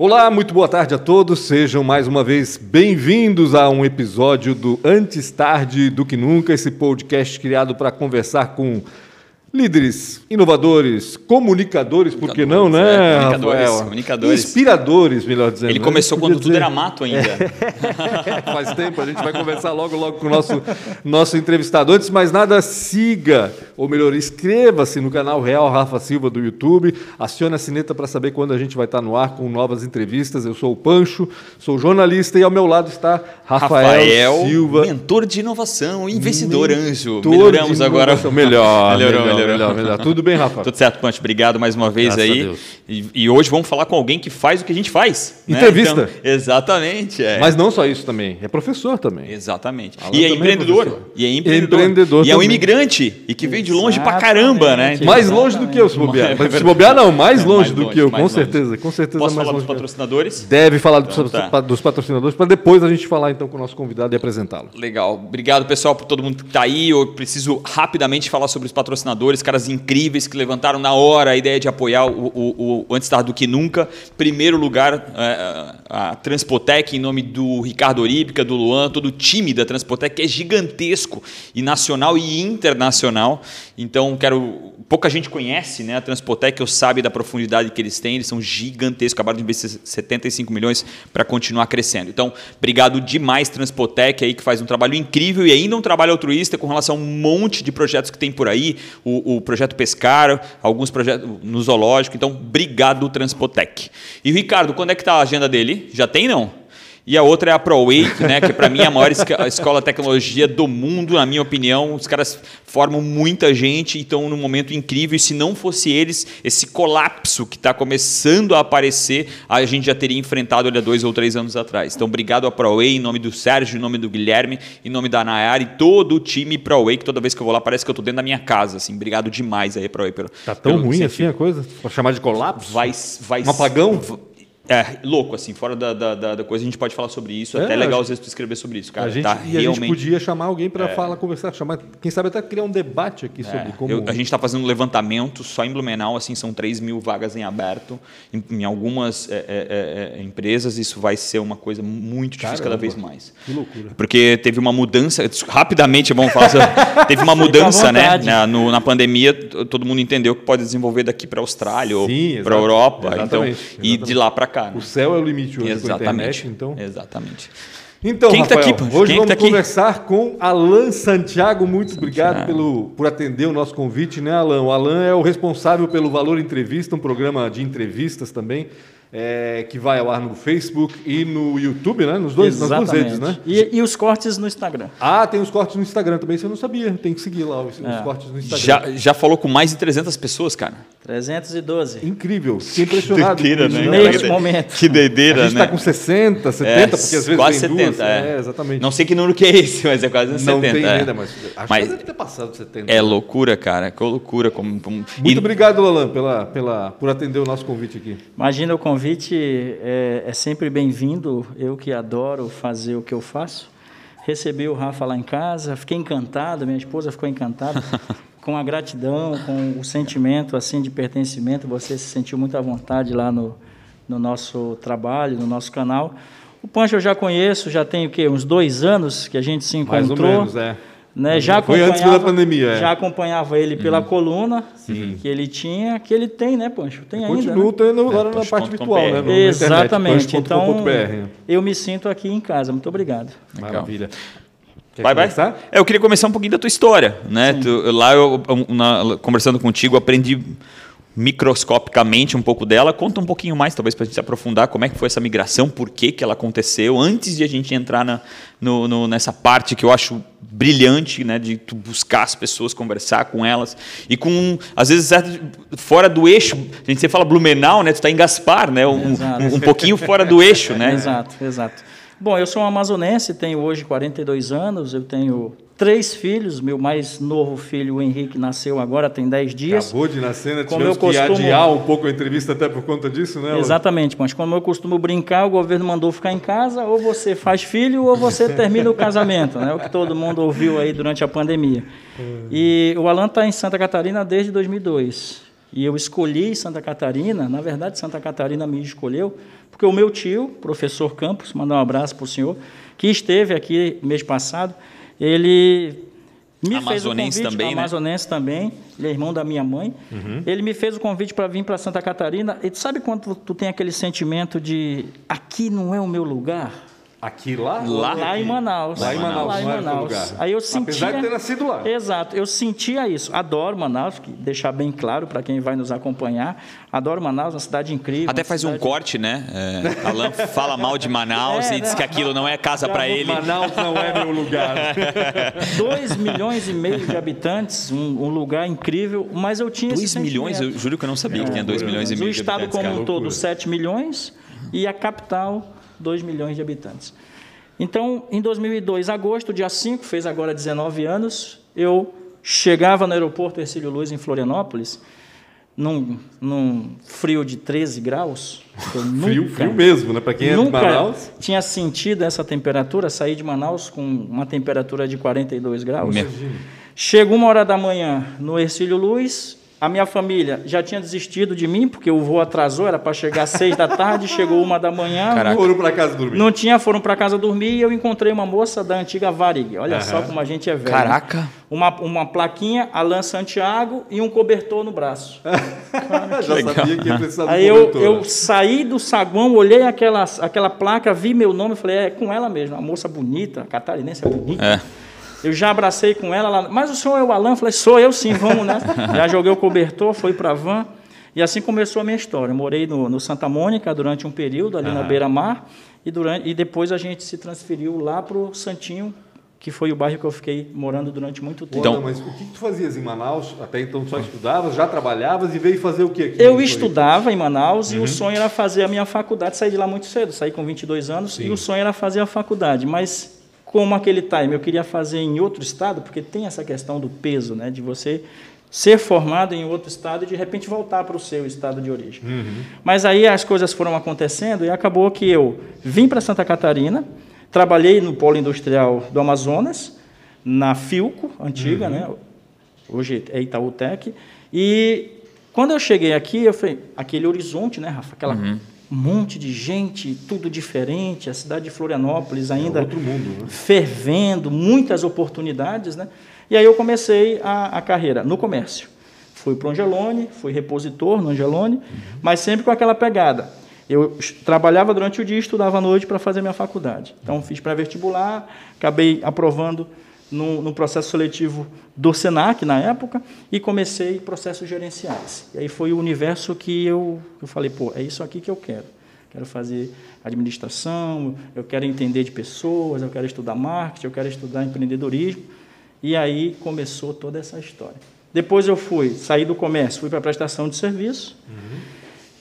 Olá, muito boa tarde a todos. Sejam mais uma vez bem-vindos a um episódio do Antes Tarde do que Nunca, esse podcast criado para conversar com líderes, inovadores, comunicadores, por que não, né, é, comunicadores, Rafael? comunicadores. Inspiradores, melhor dizendo. Ele né? começou quando tudo dizer. era mato ainda. Faz tempo, a gente vai conversar logo, logo com o nosso, nosso entrevistado. Antes de mais nada, siga, ou melhor, inscreva-se no canal Real Rafa Silva do YouTube. Acione a sineta para saber quando a gente vai estar no ar com novas entrevistas. Eu sou o Pancho, sou jornalista e ao meu lado está Rafael, Rafael, Silva. mentor de inovação, investidor anjo. Mentor Melhoramos de agora. Melhor, Melhorou, melhor, melhorou. Melhor, melhor. Tudo bem, Rafa? Tudo certo, Pancho. Obrigado mais uma vez Graças a aí. Deus. E, e hoje vamos falar com alguém que faz o que a gente faz. né? Entrevista. Então, exatamente. É. Mas não só isso também, é professor também. Exatamente. Alan E é é empreendedor. professor. e é empreendedor. Empreendedor e é um imigrante. E que veio de longe pra Exatamente. caramba, né? Então, Mais longe do que eu, se bobear. É Mas se bobear, não, mais É, longe mais do longe, que eu, com longe. certeza. Com certeza Posso mais falar longe dos patrocinadores? Deve falar dos, Então tá. pa- dos patrocinadores para depois a gente falar então com o nosso convidado e apresentá-lo. Legal. Obrigado, pessoal, por todo mundo que está aí. Eu preciso rapidamente falar sobre os patrocinadores, caras incríveis que levantaram na hora a ideia de apoiar o, o, o Antes Tarde do que Nunca. Primeiro lugar, é, a Transpotec, em nome do Ricardo Oríbica, do Luan, todo o time da Transpotec, que é gigantesco, e nacional e internacional. Então, quero. Pouca gente conhece né, a Transpotec, eu sabe da profundidade que eles têm, eles são gigantescos, acabaram de investir 75 milhões para continuar crescendo. Então, obrigado demais, Transpotec, aí, que faz um trabalho incrível e ainda um trabalho altruísta com relação a um monte de projetos que tem por aí, o, o projeto Pescar, alguns projetos no zoológico. Então, obrigado, Transpotec. E o Ricardo, quando é que está a agenda dele? Já tem, não? E a outra é a ProWay, né, que para mim é a maior escola de tecnologia do mundo, na minha opinião. Os caras formam muita gente e estão num momento incrível. E se não fosse eles, esse colapso que está começando a aparecer, a gente já teria enfrentado ele há dois ou três anos atrás. Então, obrigado à ProWay, em nome do Sérgio, em nome do Guilherme, em nome da Nayara e todo o time ProWay, que toda vez que eu vou lá parece que eu estou dentro da minha casa. Assim. Obrigado demais aí, ProWay. Pelo, Tá tão pelo ruim assim a coisa? Pra chamar de colapso? Vai, vai Um apagão? É, louco, assim, fora da, da, da- coisa, a gente pode falar sobre isso. É, até legal acho- às vezes tu escrever sobre isso, cara. a gente, tá e a gente realmente. É. podia chamar alguém para falar, conversar, chamar, quem sabe até criar um debate aqui sobre É, como. eu- a gente está fazendo um levantamento só em Blumenau, assim, são 3 mil vagas em aberto. Em, em algumas é, é, é, é, empresas, isso vai ser uma coisa muito difícil cada Caramba. vez mais. Que loucura. Porque teve uma mudança, rapidamente vamos falar, sobre- teve uma mudança, né? Na, no- na pandemia, todo mundo entendeu que pode desenvolver daqui para a Austrália ou Sim, para a. Europa. Então, Exatamente, e exatamente. de lá para cá. Né? O céu é o limite hoje com a Exatamente. internet, então. Exatamente. Então, Quem que tá Rafael, aqui, Pancho? hoje Quem que vamos tá aqui? conversar com Alan Santiago. Muito obrigado pelo, por atender o nosso convite, né, Alan? O Alan é o responsável pelo Valor Entrevista, um programa de entrevistas também, é, que vai ao ar no Facebook e no YouTube, né? Nos dois, nas duas redes, né? E, e os cortes no Instagram. Ah, tem os cortes no Instagram também, eu não sabia. Tem que seguir lá os, os É. cortes no Instagram. Já, já falou com mais de 300 pessoas, cara. 312. Incrível, fiquei impressionado. Doideira, com isso, né? né? Neste momento. Que doideira, A gente né? está com 60, 70, É, porque às vezes quase vem 70, duas. é. É, exatamente. Não sei que número que é esse, mas é quase 70. Não tem é. ainda, mas acho Mas que deve ter passado 70. É loucura, cara. Que loucura. Como, como... Muito E- obrigado, Alan, pela, pela, por atender o nosso convite aqui. Imagina o convite, é, é sempre bem-vindo. Eu que adoro fazer o que eu faço. Recebi o Rafa lá em casa, fiquei encantado, minha esposa ficou encantada. com a gratidão, com o sentimento assim de pertencimento, você se sentiu muito à vontade lá no, no nosso trabalho, no nosso canal. O Pancho eu já conheço, já tem o quê? Uns dois anos que a gente se encontrou. Mais ou menos, é. Né? Já Foi antes da acompanhava- pandemia, é. Já acompanhava ele pela coluna que ele tinha, que ele tem, né, Pancho? Tem ainda. Continua né? tendo agora na Punch.com.br. parte virtual, né? no- na Exatamente. internet, Então, eu me sinto aqui em casa. Muito obrigado. Maravilha. Quer Vai, vai. É, eu queria começar um pouquinho da tua história, né? Tu- lá eu, eu, na- conversando contigo, aprendi microscopicamente um pouco dela. Conta um pouquinho mais, talvez, para a gente se aprofundar, como é que foi essa migração, por que, que ela aconteceu, antes de a gente entrar na, no- no- nessa parte que eu acho brilhante, né? De tu buscar as pessoas, conversar com elas. E com, às vezes, fora do eixo, a gente sempre fala Blumenau, né? Tu está em Gaspar, né? Um, um, um pouquinho fora do eixo, né? Exato, exato. Bom, eu sou um amazonense, tenho hoje 42 anos, eu tenho três filhos, meu mais novo filho, o Henrique, nasceu agora, tem 10 dias. Acabou de nascer, né? Como Tivemos eu que costumo- adiar um pouco a entrevista até por conta disso, né? Exatamente, mas como eu costumo brincar, o governo mandou ficar em casa, ou você faz filho ou você termina o casamento, né? O que todo mundo ouviu aí durante a pandemia. E o Alan está em Santa Catarina desde 2002. E eu escolhi Santa Catarina, na verdade, Santa Catarina me escolheu, porque o meu tio, professor Campos, mandar um abraço para o senhor, que esteve aqui mês passado, ele me Amazonense fez o convite, também, né? Amazonense também, ele é irmão da minha mãe. Ele me fez o convite para vir para Santa Catarina. E tu sabe quando tu tem aquele sentimento de aqui não é o meu lugar? Aqui lá? Lá? Lá em Manaus. Lá em Manaus, Lá em Manaus. lugar. Aí eu sentia... Apesar de ter nascido lá. Exato, eu sentia isso. Adoro Manaus, que deixar bem claro para quem vai nos acompanhar. Adoro Manaus, uma cidade incrível. Até faz um cidade- corte, né? É, Alan fala mal de Manaus É, e diz né? que aquilo não é casa para ele. Manaus não é meu lugar. 2 milhões e meio de habitantes, um, um lugar incrível, mas eu tinha esse 2 milhões? Eu juro que eu não sabia que tinha 2 milhões e O meio de estado habitantes. como cara. um todo. 7 milhões, e a capital, 2 milhões de habitantes. Então, em 2002, agosto, dia 5, fez agora 19 anos, eu chegava no aeroporto Ercílio Luz, em Florianópolis, num, num frio de 13 graus. Eu Frio, nunca- frio mesmo, né? Pra quem é de Nunca Manaus. tinha sentido essa temperatura, saí de Manaus com uma temperatura de 42 graus. Meu. Chegou uma hora da manhã no Ercílio Luz, a minha família já tinha desistido de mim, porque o voo atrasou, era para chegar às seis da tarde, chegou uma da manhã. Caraca. Foram pra casa dormir. Não tinha, foram para casa dormir e eu encontrei uma moça da antiga Varig. Olha Aham. só como a gente é velho. Caraca. Uma, uma plaquinha, Alan Santiago e um cobertor no braço. Já legal. sabia que ia precisar do Aí eu, eu saí do saguão, olhei aquela, aquela placa, vi meu nome e falei, é com ela mesmo, uma moça bonita, catarinense é bonita. É. Eu já abracei com ela, ela, mas o senhor é o Alan? Eu falei, sou eu sim, vamos nessa. já joguei o cobertor, fui para a van, e assim começou a minha história. Eu morei no, no Santa Mônica durante um período, ali na beira-mar, e, durante, e depois a gente se transferiu lá para o Santinho, que foi o bairro que eu fiquei morando durante muito tempo. Então, Então- mas o que, tu fazias em Manaus? Até então tu só estudavas, já trabalhavas e veio fazer o quê aqui? Eu estudava em Manaus e o sonho era fazer a minha faculdade, saí de lá muito cedo, saí com 22 anos e o sonho era fazer a faculdade, mas como aquele time eu queria fazer em outro estado, porque tem essa questão do peso, né, de você ser formado em outro estado e de repente voltar para o seu estado de origem. Mas aí as coisas foram acontecendo e acabou que eu vim para Santa Catarina, trabalhei no polo industrial do Amazonas, na Filco, antiga, né? Hoje é Itaútec. E quando eu cheguei aqui, eu falei, aquele horizonte, né, Rafa? Aquela monte de gente, tudo diferente, a cidade de Florianópolis ainda outro mundo, né? fervendo, muitas oportunidades, né? E aí eu comecei a, a carreira no comércio. Fui para o Angelone, fui repositor no Angelone, mas sempre com aquela pegada. Eu trabalhava durante o dia e estudava à noite para fazer minha faculdade. Então, fiz pré-vestibular, acabei aprovando no, no processo seletivo do SENAC, na época, e comecei processos gerenciais. E aí foi o universo que eu, eu falei, pô, é isso aqui que eu quero. Quero fazer administração, eu quero entender de pessoas, eu quero estudar marketing, eu quero estudar empreendedorismo. E aí começou toda essa história. Depois eu fui, saí do comércio, fui para a prestação de serviço.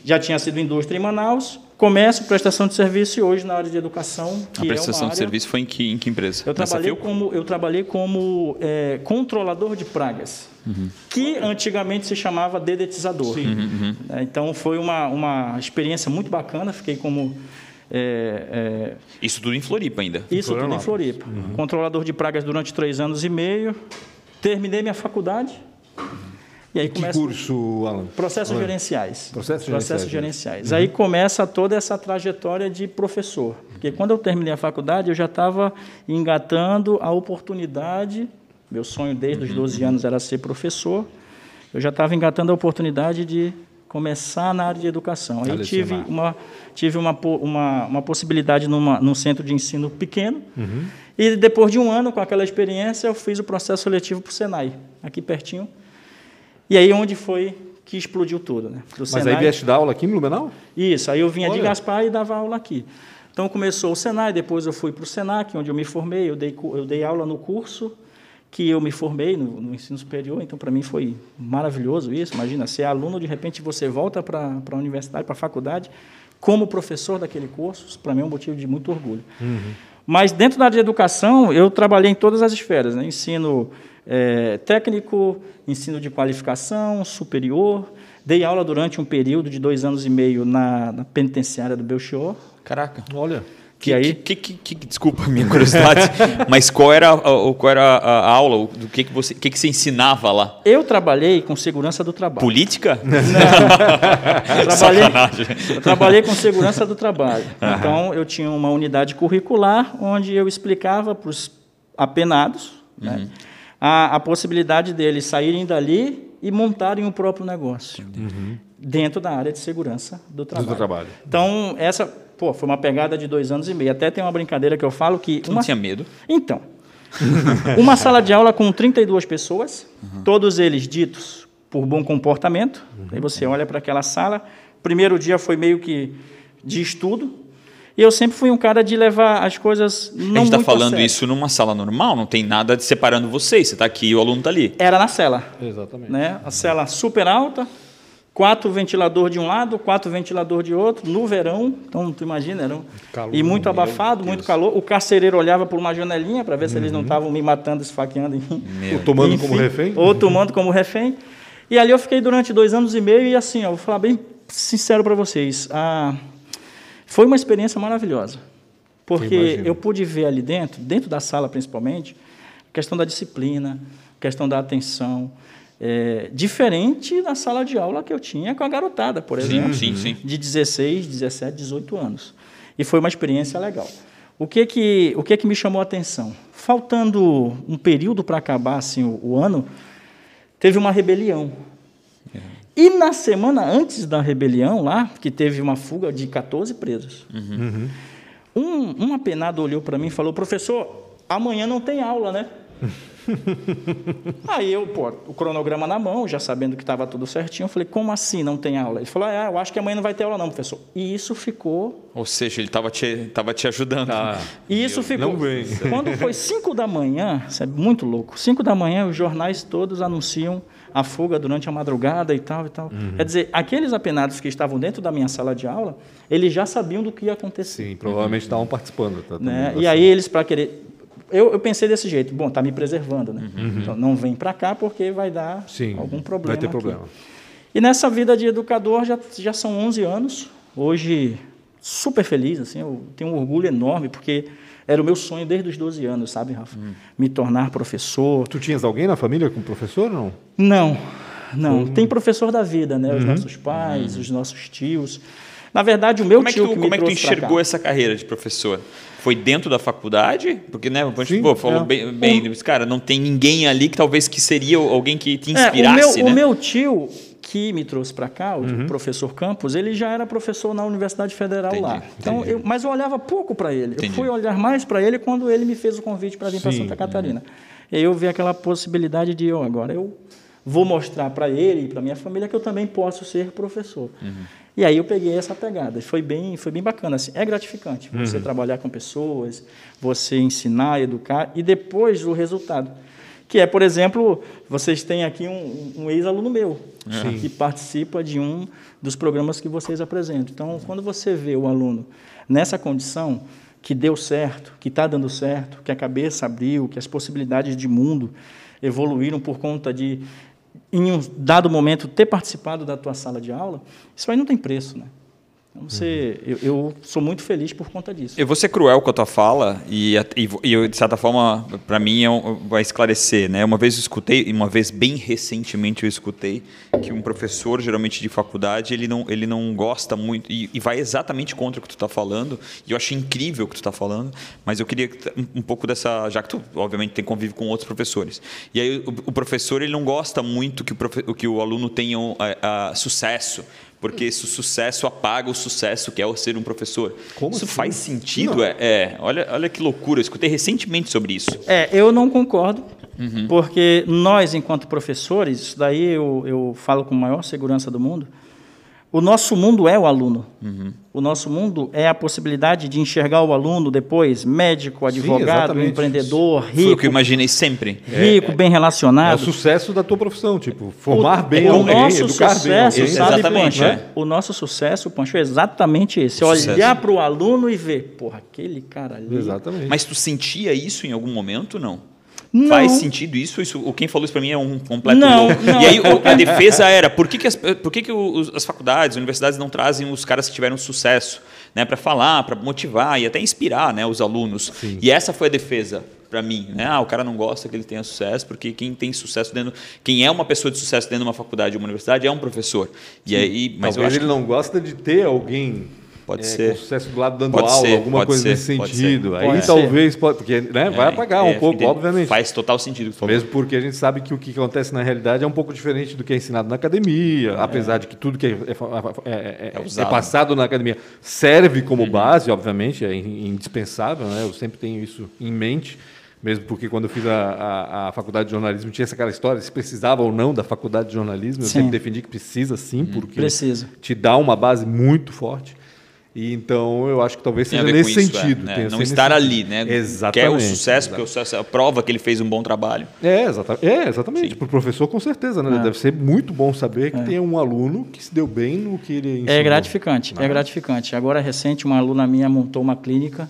Já tinha sido indústria em Manaus, comércio, prestação de serviço e hoje na área de educação, que A é prestação de área... serviço foi em que, em que empresa? Eu trabalhei como, eu trabalhei como é, controlador de pragas, Uhum. que antigamente se chamava dedetizador. Uhum, É, Então foi uma, uma experiência muito bacana, fiquei como é, é, Isso tudo em Floripa ainda. isso tudo em. Floripa. Controlador de pragas durante três anos e meio. Terminei minha faculdade. E aí Que começa curso, Alan? processos Alan. gerenciais. Processos Processos gerenciais, gerenciais. Aí começa toda essa trajetória de professor. Porque quando eu terminei a faculdade, eu já estava engatando a oportunidade. Meu sonho desde os 12 anos era ser professor. Eu já estava engatando a oportunidade de começar na área de educação. Aí tive uma, tive uma, uma, uma possibilidade numa, num centro de ensino pequeno. E depois de um ano com aquela experiência, eu fiz o processo seletivo para o Senai, aqui pertinho. E aí onde foi que explodiu tudo, né? Do Mas aí vieste dar aula aqui no Blumenau? Isso, aí eu vinha de Olha. Gaspar e dava aula aqui. Então começou o Senai, depois eu fui para o Senac, onde eu me formei, eu dei, eu dei aula no curso que eu me formei no, no ensino superior, então para mim foi maravilhoso isso. Imagina, ser aluno, de repente você volta para a universidade, para a faculdade, como professor daquele curso, para mim é um motivo de muito orgulho. Mas dentro da área de educação, eu trabalhei em todas as esferas, né? ensino eh, técnico, ensino de qualificação, superior. Dei aula durante um período de dois anos e meio na, na penitenciária do Belchior. Caraca. Olha. Que aí- que, que, que- que- desculpa a minha curiosidade, mas qual era, a, qual era a, aula? o- Do que, que, você, que, que você ensinava lá? Eu trabalhei com segurança do trabalho. Política? Eu trabalhei, Sacanagem. eu trabalhei com segurança do trabalho. Então, eu tinha uma unidade curricular onde eu explicava para os apenados né, a, a possibilidade deles saírem dali e montarem o próprio negócio dentro da área de segurança do trabalho. Do trabalho. Então, essa pô, foi uma pegada de dois anos e meio. Até tem uma brincadeira que eu falo que... Tu não uma- tinha medo? então, uma sala de aula com 32 pessoas, todos eles ditos por bom comportamento. Aí você olha para aquela sala. Primeiro dia foi meio que de estudo. E eu sempre fui um cara de levar as coisas não a gente está falando isso numa sala normal, não tem nada de separando vocês. Você está aqui e o aluno está ali. Era na cela, Exatamente. né? A cela super alta, quatro ventilador de um lado, quatro ventilador de outro, no verão. Então, tu imagina, era um... Calor, e muito abafado, muito calor. O carcereiro olhava por uma janelinha para ver se eles não estavam me matando, esfaqueando em mim. Ou tomando como Enfim, refém? Ou tomando como refém. E ali eu fiquei durante dois anos e meio e assim, ó, vou falar bem sincero para vocês. ah, foi uma experiência maravilhosa. Porque eu pude ver ali dentro, dentro da sala principalmente, a questão da disciplina, a questão da atenção. é, diferente da sala de aula que eu tinha com a garotada, por exemplo Sim, sim, sim. de 16, 17, 18 anos. E foi uma experiência legal. O que que, o que, que me chamou a atenção? Faltando um período para acabar assim, o, o ano, teve uma rebelião. E na semana antes da rebelião, lá, que teve uma fuga de 14 presos, um, um apenado olhou para mim e falou: professor, amanhã não tem aula, né? Aí eu, pô, o cronograma na mão, já sabendo que estava tudo certinho, eu falei: como assim não tem aula? Ele falou: ah, eu acho que amanhã não vai ter aula, não, professor. E isso ficou Ou seja, ele estava te, tava te ajudando. e isso ficou. Quando foi 5 da manhã, isso é muito louco. 5 da manhã, os jornais todos anunciam a fuga durante a madrugada e tal e tal. Quer dizer, aqueles apenados que estavam dentro da minha sala de aula, eles já sabiam do que ia acontecer. Sim, provavelmente estavam participando. Tá, Né? E assim. aí eles para querer eu, eu pensei desse jeito, bom, tá me preservando, né? Então, não vem para cá porque vai dar Sim, algum problema. vai ter aqui. problema. E nessa vida de educador já, já são 11 anos. Hoje, super feliz, assim, eu tenho um orgulho enorme, porque era o meu sonho desde os 12 anos, sabe, Rafa? Me tornar professor. Tu tinhas alguém na família com professor ou não? Não, não. Tem professor da vida, né? Os nossos pais, os nossos tios. Na verdade, o meu Como é que tio tu, que me como é que tu enxergou essa carreira de professor? Foi dentro da faculdade? Porque, né, a gente Sim, pô, falou é. bem, bem cara, não tem ninguém ali que talvez que seria alguém que te É, inspirasse, o, meu, né? o meu tio que me trouxe para cá, o professor Campos, ele já era professor na Universidade Federal Entendi, lá. Então, eu, mas eu olhava pouco para ele. Entendi. Eu fui olhar mais para ele quando ele me fez o convite para vir para Santa Catarina. E aí eu vi aquela possibilidade de eu agora eu vou mostrar para ele e para minha família que eu também posso ser professor. E aí eu peguei essa pegada. Foi bem, foi bem bacana. Assim. É gratificante você trabalhar com pessoas, você ensinar, educar e depois o resultado. Que é, por exemplo, vocês têm aqui um, um ex-aluno meu que participa de um dos programas que vocês apresentam. Então, quando você vê o aluno nessa condição que deu certo, que está dando certo, que a cabeça abriu, que as possibilidades de mundo evoluíram por conta de, em um dado momento, ter participado da tua sala de aula, isso aí não tem preço, né? Então, você, eu, eu sou muito feliz por conta disso. Eu vou ser cruel com a tua fala e, e, e de certa forma, para mim, é vai esclarecer. Né? Uma vez eu escutei, e uma vez bem recentemente eu escutei, que um professor, geralmente de faculdade, ele não, ele não gosta muito, e, e vai exatamente contra o que tu está falando, e eu achei incrível o que tu está falando, mas eu queria um, um pouco dessa, já que tu, obviamente, tem convívio com outros professores. E aí o, o professor, ele não gosta muito que o, profe- que o aluno tenha sucesso, porque esse sucesso apaga o sucesso que é o ser um professor. Como Isso assim? faz sentido? É, é. olha, olha que loucura. Eu escutei recentemente sobre isso. É, eu não concordo, porque nós, enquanto professores, isso daí eu, eu falo com a maior segurança do mundo, o nosso mundo é o aluno. O nosso mundo é a possibilidade de enxergar o aluno depois médico, advogado, exatamente. empreendedor, Foi o que rico, eu imaginei sempre. rico, bem É o relacionado. sucesso da tua profissão, tipo, formar o, bem o alguém, nosso educar bem sucesso, alguém. sabe, Exatamente, Pancho? é. O nosso sucesso, Pancho, é exatamente esse. Sucesso. Olhar para o aluno e ver, porra, aquele cara ali. Exatamente. Mas tu sentia isso em algum momento, não? Não. Faz sentido isso? isso? o- Quem falou isso para mim é um completo Não, louco. não. E aí o- a defesa era, por que, que, as, por que, que os- as faculdades, as universidades não trazem os caras que tiveram sucesso, né, para falar, para motivar e até inspirar, né, os alunos? E essa foi a defesa para mim, né? Ah, o cara não gosta que ele tenha sucesso, porque quem tem sucesso dentro, quem é uma pessoa de sucesso dentro de uma faculdade ou uma universidade é um professor. E aí, mas eu Talvez acho ele que não gosta de ter alguém Pode é, ser. com sucesso do lado dando Pode aula, ser, alguma coisa ser, nesse pode sentido. Aí Pode talvez pode, porque né, vai É, apagar é, um pouco, entende? obviamente. Faz total sentido o que tu falou. Mesmo porque a gente sabe que o que acontece na realidade é um pouco diferente do que é ensinado na academia, apesar de que tudo que é, é- é- é- É é passado na academia serve como base, obviamente, é in- indispensável, né? eu sempre tenho isso em mente, mesmo porque quando eu fiz a, a- a faculdade de jornalismo tinha essa aquela história, se precisava ou não da faculdade de jornalismo, eu Sim. sempre defendi que precisa sim, porque Precisa. te dá uma base muito forte. E então eu acho que talvez seja nesse isso, é, sentido. né? tenha Não estar ali, né? Exatamente. Quer o sucesso, porque o sucesso é a prova que ele fez um bom trabalho. É, exata- é, exatamente. Para o professor, com certeza. Né? É. Deve ser muito bom saber que tem um aluno que se deu bem no que ele ensinou. É gratificante, é gratificante. Agora, recente, uma aluna minha montou uma clínica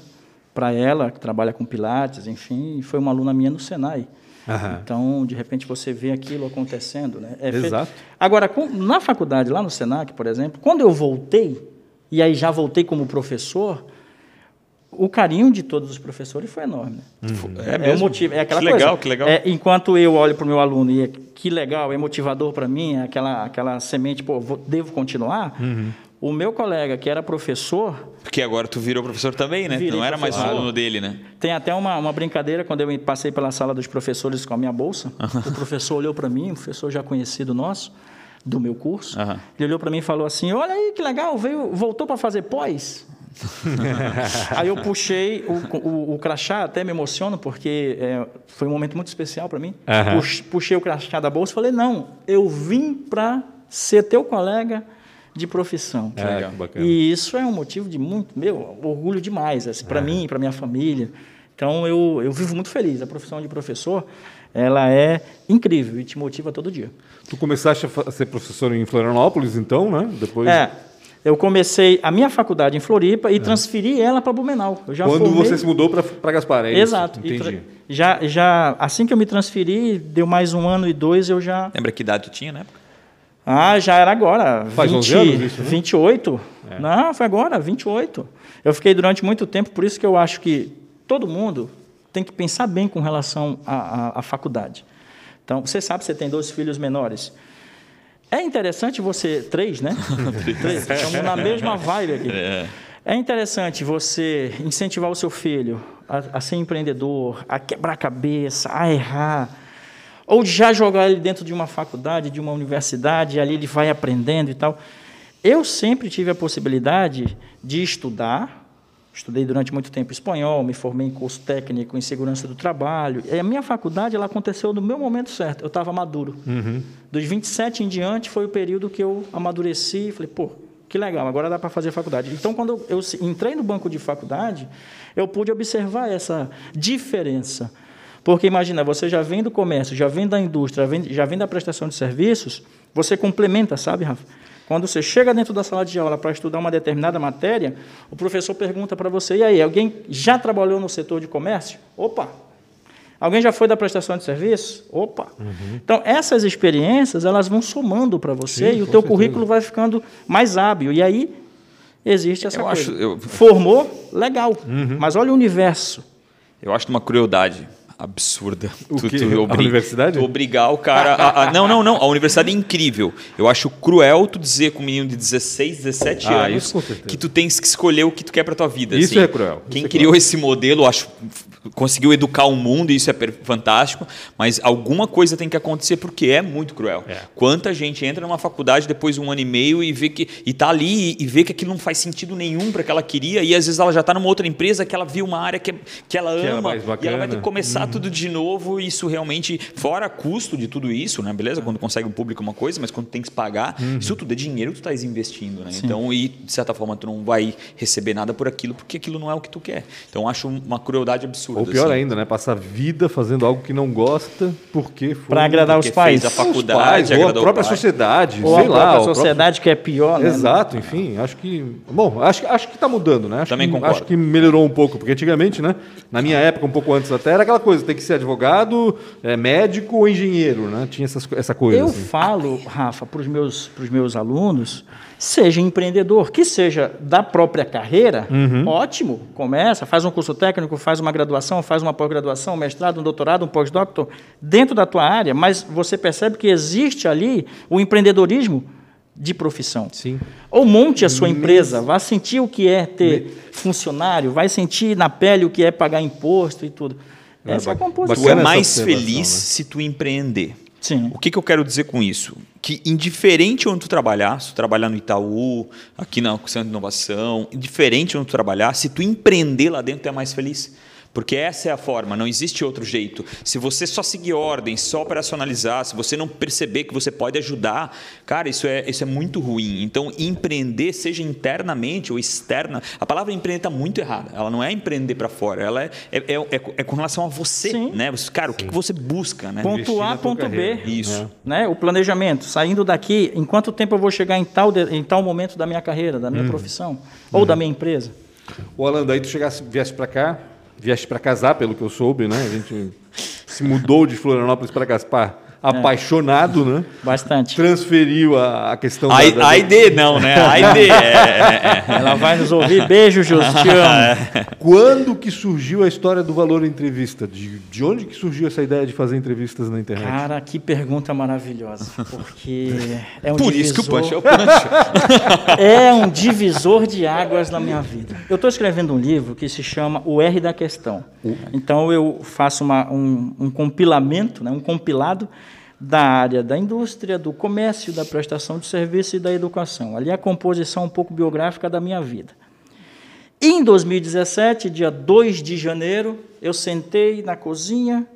para ela, que trabalha com pilates, enfim, e foi uma aluna minha no Senai. Aham. Então, de repente, você vê aquilo acontecendo. Né? É fe- Exato. Agora, com- na faculdade, lá no Senac, por exemplo, quando eu voltei, e aí já voltei como professor, o carinho de todos os professores foi enorme. né? É o mesmo? motivo, é aquela Que coisa. legal, que legal. É, enquanto eu olho para o meu aluno e é, que legal, é motivador para mim, é aquela, aquela semente, pô, vou- devo continuar. Uhum. O meu colega, que era professor, Porque agora tu virou professor também, né? Não era mais um professor. aluno dele, né? tem até uma, uma brincadeira quando eu passei pela sala dos professores com a minha bolsa. o professor olhou para mim, um professor já conhecido nosso, do meu curso. Aham. Ele olhou para mim e falou assim: Olha aí que legal, veio, voltou para fazer pós. aí eu puxei o, o, o crachá, até me emociono, porque é, foi um momento muito especial para mim. Aham. Pux- puxei o crachá da bolsa e falei: Não, eu vim para ser teu colega de profissão. É, legal. que. E isso é um motivo de muito, meu, orgulho demais, assim, para mim, para minha família. Então eu, eu vivo muito feliz. A profissão de professor, ela é incrível e te motiva todo dia. Tu começaste a ser professor em Florianópolis, então, né? Depois, É, eu comecei a minha faculdade em Floripa e transferi ela para Blumenau. Eu já quando formei... você se mudou para Gaspar, é isso? Exato. E Entendi. tra- Já, já, assim que eu me transferi, deu mais um ano e dois, eu já Lembra que idade tu tinha, né? Ah, já era agora. Faz 11 anos isso, né? 28. Não, foi agora, 28. Eu fiquei durante muito tempo, por isso que eu acho que todo mundo tem que pensar bem com relação à, à- à faculdade. Então, você sabe, você tem dois filhos menores. É interessante você. Três, né? Três. Estamos na mesma vibe aqui. É interessante você incentivar o seu filho a, a ser empreendedor, a quebrar a cabeça, a errar. Ou já jogar ele dentro de uma faculdade, de uma universidade, e ali ele vai aprendendo e tal. Eu sempre tive a possibilidade de estudar. Estudei durante muito tempo espanhol, me formei em curso técnico em segurança do trabalho. E a minha faculdade ela aconteceu no meu momento certo. Eu estava maduro. Dos 27 em diante foi o período que eu amadureci e falei, pô, que legal, agora dá para fazer faculdade. Então, quando eu, eu entrei no banco de faculdade, eu pude observar essa diferença. Porque imagina, você já vem do comércio, já vem da indústria, já vem, já vem da prestação de serviços, você complementa, sabe, Rafa? Quando você chega dentro da sala de aula para estudar uma determinada matéria, o professor pergunta para você: e aí, alguém já trabalhou no setor de comércio? Opa! Alguém já foi da prestação de serviço? Opa! Então, essas experiências, elas vão somando para você Sim, e o teu certeza. currículo vai ficando mais hábil. E aí, existe essa Eu coisa. acho- eu- Formou? Legal. Uhum. Mas olha o universo. Eu acho uma crueldade absurda. O quê? A universidade? tu obrigar o cara a, a- Não, não, não. A universidade é incrível. Eu acho cruel tu dizer com um menino de 16, 17 Ah, anos que tu tens que escolher o que tu quer pra tua vida. Isso assim. é cruel. Quem é criou esse modelo, acho conseguiu educar o mundo e isso é fantástico, mas alguma coisa tem que acontecer porque é muito cruel. É. Quanta gente entra numa faculdade depois de um ano e meio e vê que e tá ali e, e vê que aquilo não faz sentido nenhum para que ela queria e às vezes ela já está numa outra empresa que ela viu uma área que, que ela Que ela ama e ela vai ter que começar tudo de novo isso realmente fora custo de tudo isso, né? Beleza? Quando consegue um público é uma coisa, mas quando tem que pagar, isso tudo é dinheiro que tu estás investindo, né? Então, e de certa forma tu não vai receber nada por aquilo porque aquilo não é o que tu quer. Então, eu acho uma crueldade absurda. Ou pior assim. ainda, né? Passar vida fazendo algo que não gosta porque foi... Para agradar os pais. fez a Os faculdade, pais, ou a própria pai. sociedade, Ou a sei lá. própria o próprio- sociedade que é pior, né? Exato, enfim, acho que. Bom, acho, que- acho que está mudando, né? Acho Também que, concordo. Acho que melhorou um pouco, porque antigamente, né? Na minha época, um pouco antes até, era aquela coisa: tem que ser advogado, é, médico ou engenheiro, né? Tinha essas, essa coisa. Eu assim. falo, Rafa, para os meus, pros meus alunos, seja empreendedor, que seja da própria carreira, Uhum. ótimo, começa, faz um curso técnico, faz uma graduação, faz uma pós-graduação, um mestrado, um doutorado, um pós-doutor, dentro da tua área, mas você percebe que existe ali o empreendedorismo de profissão. Sim. Ou monte a sua empresa, vá sentir o que é ter funcionário, vai sentir na pele o que é pagar imposto e tudo. Essa é a composição. Tu é mais observação, feliz né? se tu empreender. Sim. O que, que eu quero dizer com isso? Que indiferente onde tu trabalhar, se tu trabalhar no Itaú, aqui na Centro de Inovação, indiferente onde tu trabalhar, se tu empreender lá dentro, tu é mais feliz. Porque essa é a forma, não existe outro jeito. Se você só seguir ordens, só operacionalizar, se você não perceber que você pode ajudar, cara, isso é, isso é muito ruim. Então, empreender, seja internamente ou externa, a palavra empreender está muito errada. Ela não é empreender para fora, ela é, é, é, é- é com relação a você. Sim. Né? Cara, o que, que você busca? Né? Ponto Investir A, ponto B. Isso. né? O planejamento, saindo daqui, em quanto tempo eu vou chegar em tal, de- em tal momento da minha carreira, da minha Uhum. profissão, ou da minha empresa. O Alan, daí tu chegasse, viesse para cá, viesse para casar, pelo que eu soube, né? A gente se mudou de Florianópolis para Gaspar apaixonado, né? Bastante. Transferiu a, a questão A, da, da- não, né? A ID é, é- é- Ela vai nos ouvir. Beijo, Jus, te amo. Quando que surgiu a história do valor entrevista? De, de onde que surgiu essa ideia de fazer entrevistas na internet? Cara, que pergunta maravilhosa. Porque é um Por isso que o divisor- punch é o punch. é um divisor de águas na minha vida. Eu estou escrevendo um livro que se chama O R da Questão. Então eu faço uma- um, um compilamento, né, um compilado da área da indústria, do comércio, da prestação de serviço e da educação. Ali é a composição um pouco biográfica da minha vida. Em 2017, dia 2 de janeiro, eu sentei na cozinha,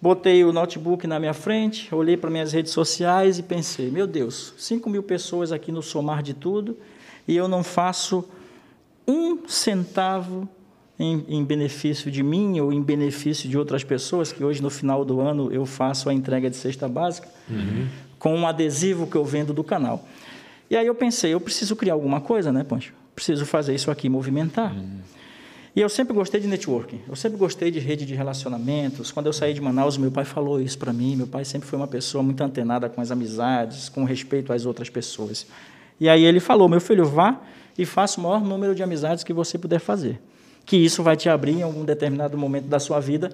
botei o notebook na minha frente, olhei para minhas redes sociais e pensei: meu Deus, 5 mil pessoas aqui no somar de tudo e eu não faço um centavo em, em benefício de mim ou em benefício de outras pessoas, que hoje no final do ano eu faço a entrega de cesta básica com um adesivo que eu vendo do canal. E aí eu pensei, eu preciso criar alguma coisa, né, Pancho? Preciso fazer isso aqui movimentar. E eu sempre gostei de networking, eu sempre gostei de rede de relacionamentos. Quando eu saí de Manaus, meu pai falou isso para mim. Meu pai sempre foi uma pessoa muito antenada com as amizades, com respeito às outras pessoas. E aí ele falou: meu filho, vá e faça o maior número de amizades que você puder fazer. Que isso vai te abrir em algum determinado momento da sua vida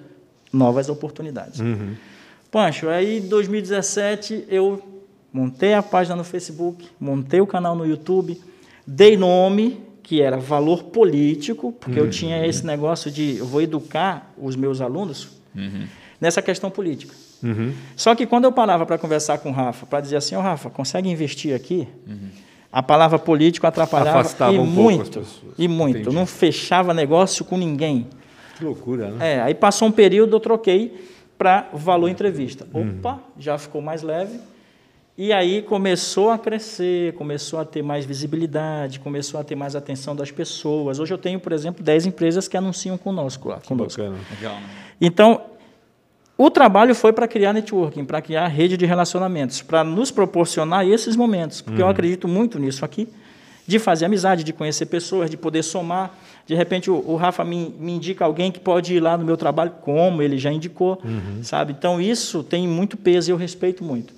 novas oportunidades. Pancho, aí em 2017 eu montei a página no Facebook, montei o canal no YouTube, dei nome, que era valor político, porque eu tinha esse negócio de eu vou educar os meus alunos nessa questão política. Só que quando eu parava para conversar com o Rafa, para dizer assim, ô Rafa, consegue investir aqui? A palavra político atrapalhava Afastava e um pouco as muito, pessoas. e muito. Entendi. Não fechava negócio com ninguém. Que loucura, né? É, aí passou um período, eu troquei para valor entrevista. Opa, já ficou mais leve. E aí começou a crescer, começou a ter mais visibilidade, começou a ter mais atenção das pessoas. Hoje eu tenho, por exemplo, 10 empresas que anunciam conosco lá. Conosco. Bacana. Legal, né? Então, o trabalho foi para criar networking, para criar rede de relacionamentos, para nos proporcionar esses momentos, porque eu acredito muito nisso aqui, de fazer amizade, de conhecer pessoas, de poder somar. De repente, o, o Rafa me, me indica alguém que pode ir lá no meu trabalho, como ele já indicou, sabe? Então, isso tem muito peso e eu respeito muito.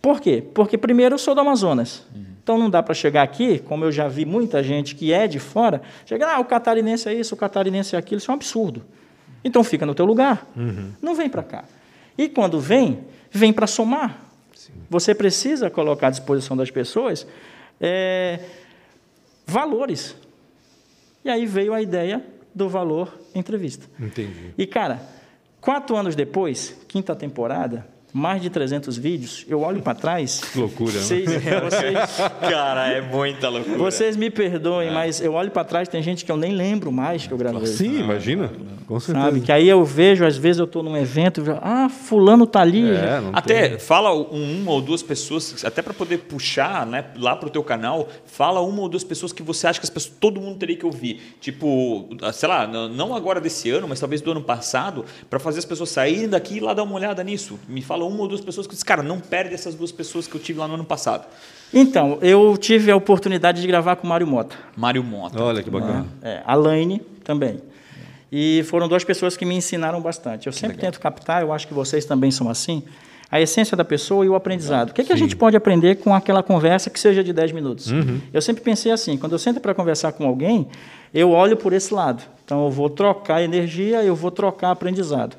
Por quê? Porque, primeiro, eu sou do Amazonas. Então, não dá para chegar aqui, como eu já vi muita gente que é de fora, chegar, ah, o catarinense é isso, o catarinense é aquilo, isso é um absurdo. Então, fica no teu lugar. Não vem para cá. E quando vem, vem para somar. Você precisa colocar à disposição das pessoas é, valores. E aí veio a ideia do valor entrevista. Entendi. E, cara, quatro anos depois, quinta temporada, mais de 300 vídeos, eu olho para trás. Que loucura, né? vocês, é, vocês, Cara, é muita loucura. vocês me perdoem, É. mas eu olho para trás, tem gente que eu nem lembro mais que eu gravei. Sim, imagina. Com certeza. Sabe? Que aí eu vejo, às vezes eu estou num evento, eu já, ah, fulano tá ali. É, não Até tem. fala um, uma ou duas pessoas, até para poder puxar né, lá pro teu canal, fala uma ou duas pessoas que você acha que as pessoas, todo mundo teria que ouvir. Tipo, sei lá, não agora desse ano, mas talvez do ano passado, para fazer as pessoas saírem daqui e lá dar uma olhada nisso. Me fala uma ou duas pessoas que diz, cara, não perde essas duas pessoas que eu tive lá no ano passado. Então, eu tive a oportunidade de gravar com o Mário Mota. Mário Mota. Olha que bacana. É, a Laine também. E foram duas pessoas que me ensinaram bastante. Eu sempre tento captar, eu acho que vocês também são assim, a essência da pessoa e o aprendizado. O que, é que a gente pode aprender com aquela conversa que seja de 10 minutos? Eu sempre pensei assim, quando eu sento para conversar com alguém, eu olho por esse lado. Então, eu vou trocar energia, eu vou trocar aprendizado.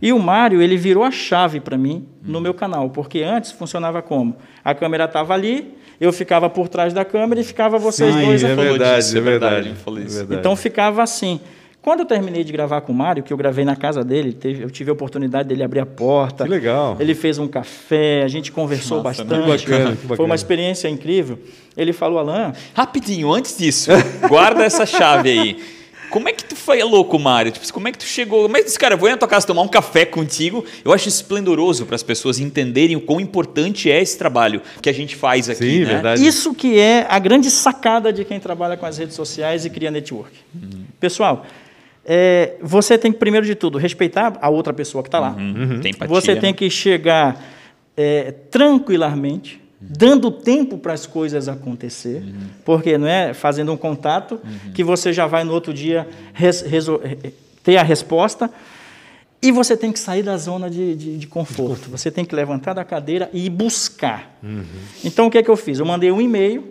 E o Mário, ele virou a chave para mim no meu canal, porque antes funcionava como? A câmera estava ali, eu ficava por trás da câmera e ficava vocês Sim, dois é verdade, disso, é é verdade, É isso. verdade. Então ficava assim. Quando eu terminei de gravar com o Mário, que eu gravei na casa dele, teve- eu tive a oportunidade dele abrir a porta. Que legal. Ele fez um café, a gente conversou Nossa, bastante. que bacana, que bacana. Foi uma experiência incrível. Ele falou, Alain, Rapidinho, antes disso, guarda essa chave aí. Como é que tu foi louco, Mário? Tipo, como é que tu chegou? Tu disse, cara, vou ir na tua casa tomar um café contigo? Eu acho esplendoroso para as pessoas entenderem o quão importante é esse trabalho que a gente faz aqui, Sim, né? verdade. isso que é a grande sacada de quem trabalha com as redes sociais e cria network. Pessoal, é, você tem que, primeiro de tudo, respeitar a outra pessoa que está lá. Uhum. Tem empatia. Você tem que chegar é, tranquilamente, dando tempo para as coisas acontecer, porque não é fazendo um contato que você já vai no outro dia res- resol- eh, ter a resposta. E você tem que sair da zona de, de- de conforto. Você tem que levantar da cadeira e ir buscar. Então, o que é que eu fiz? Eu mandei um e-mail,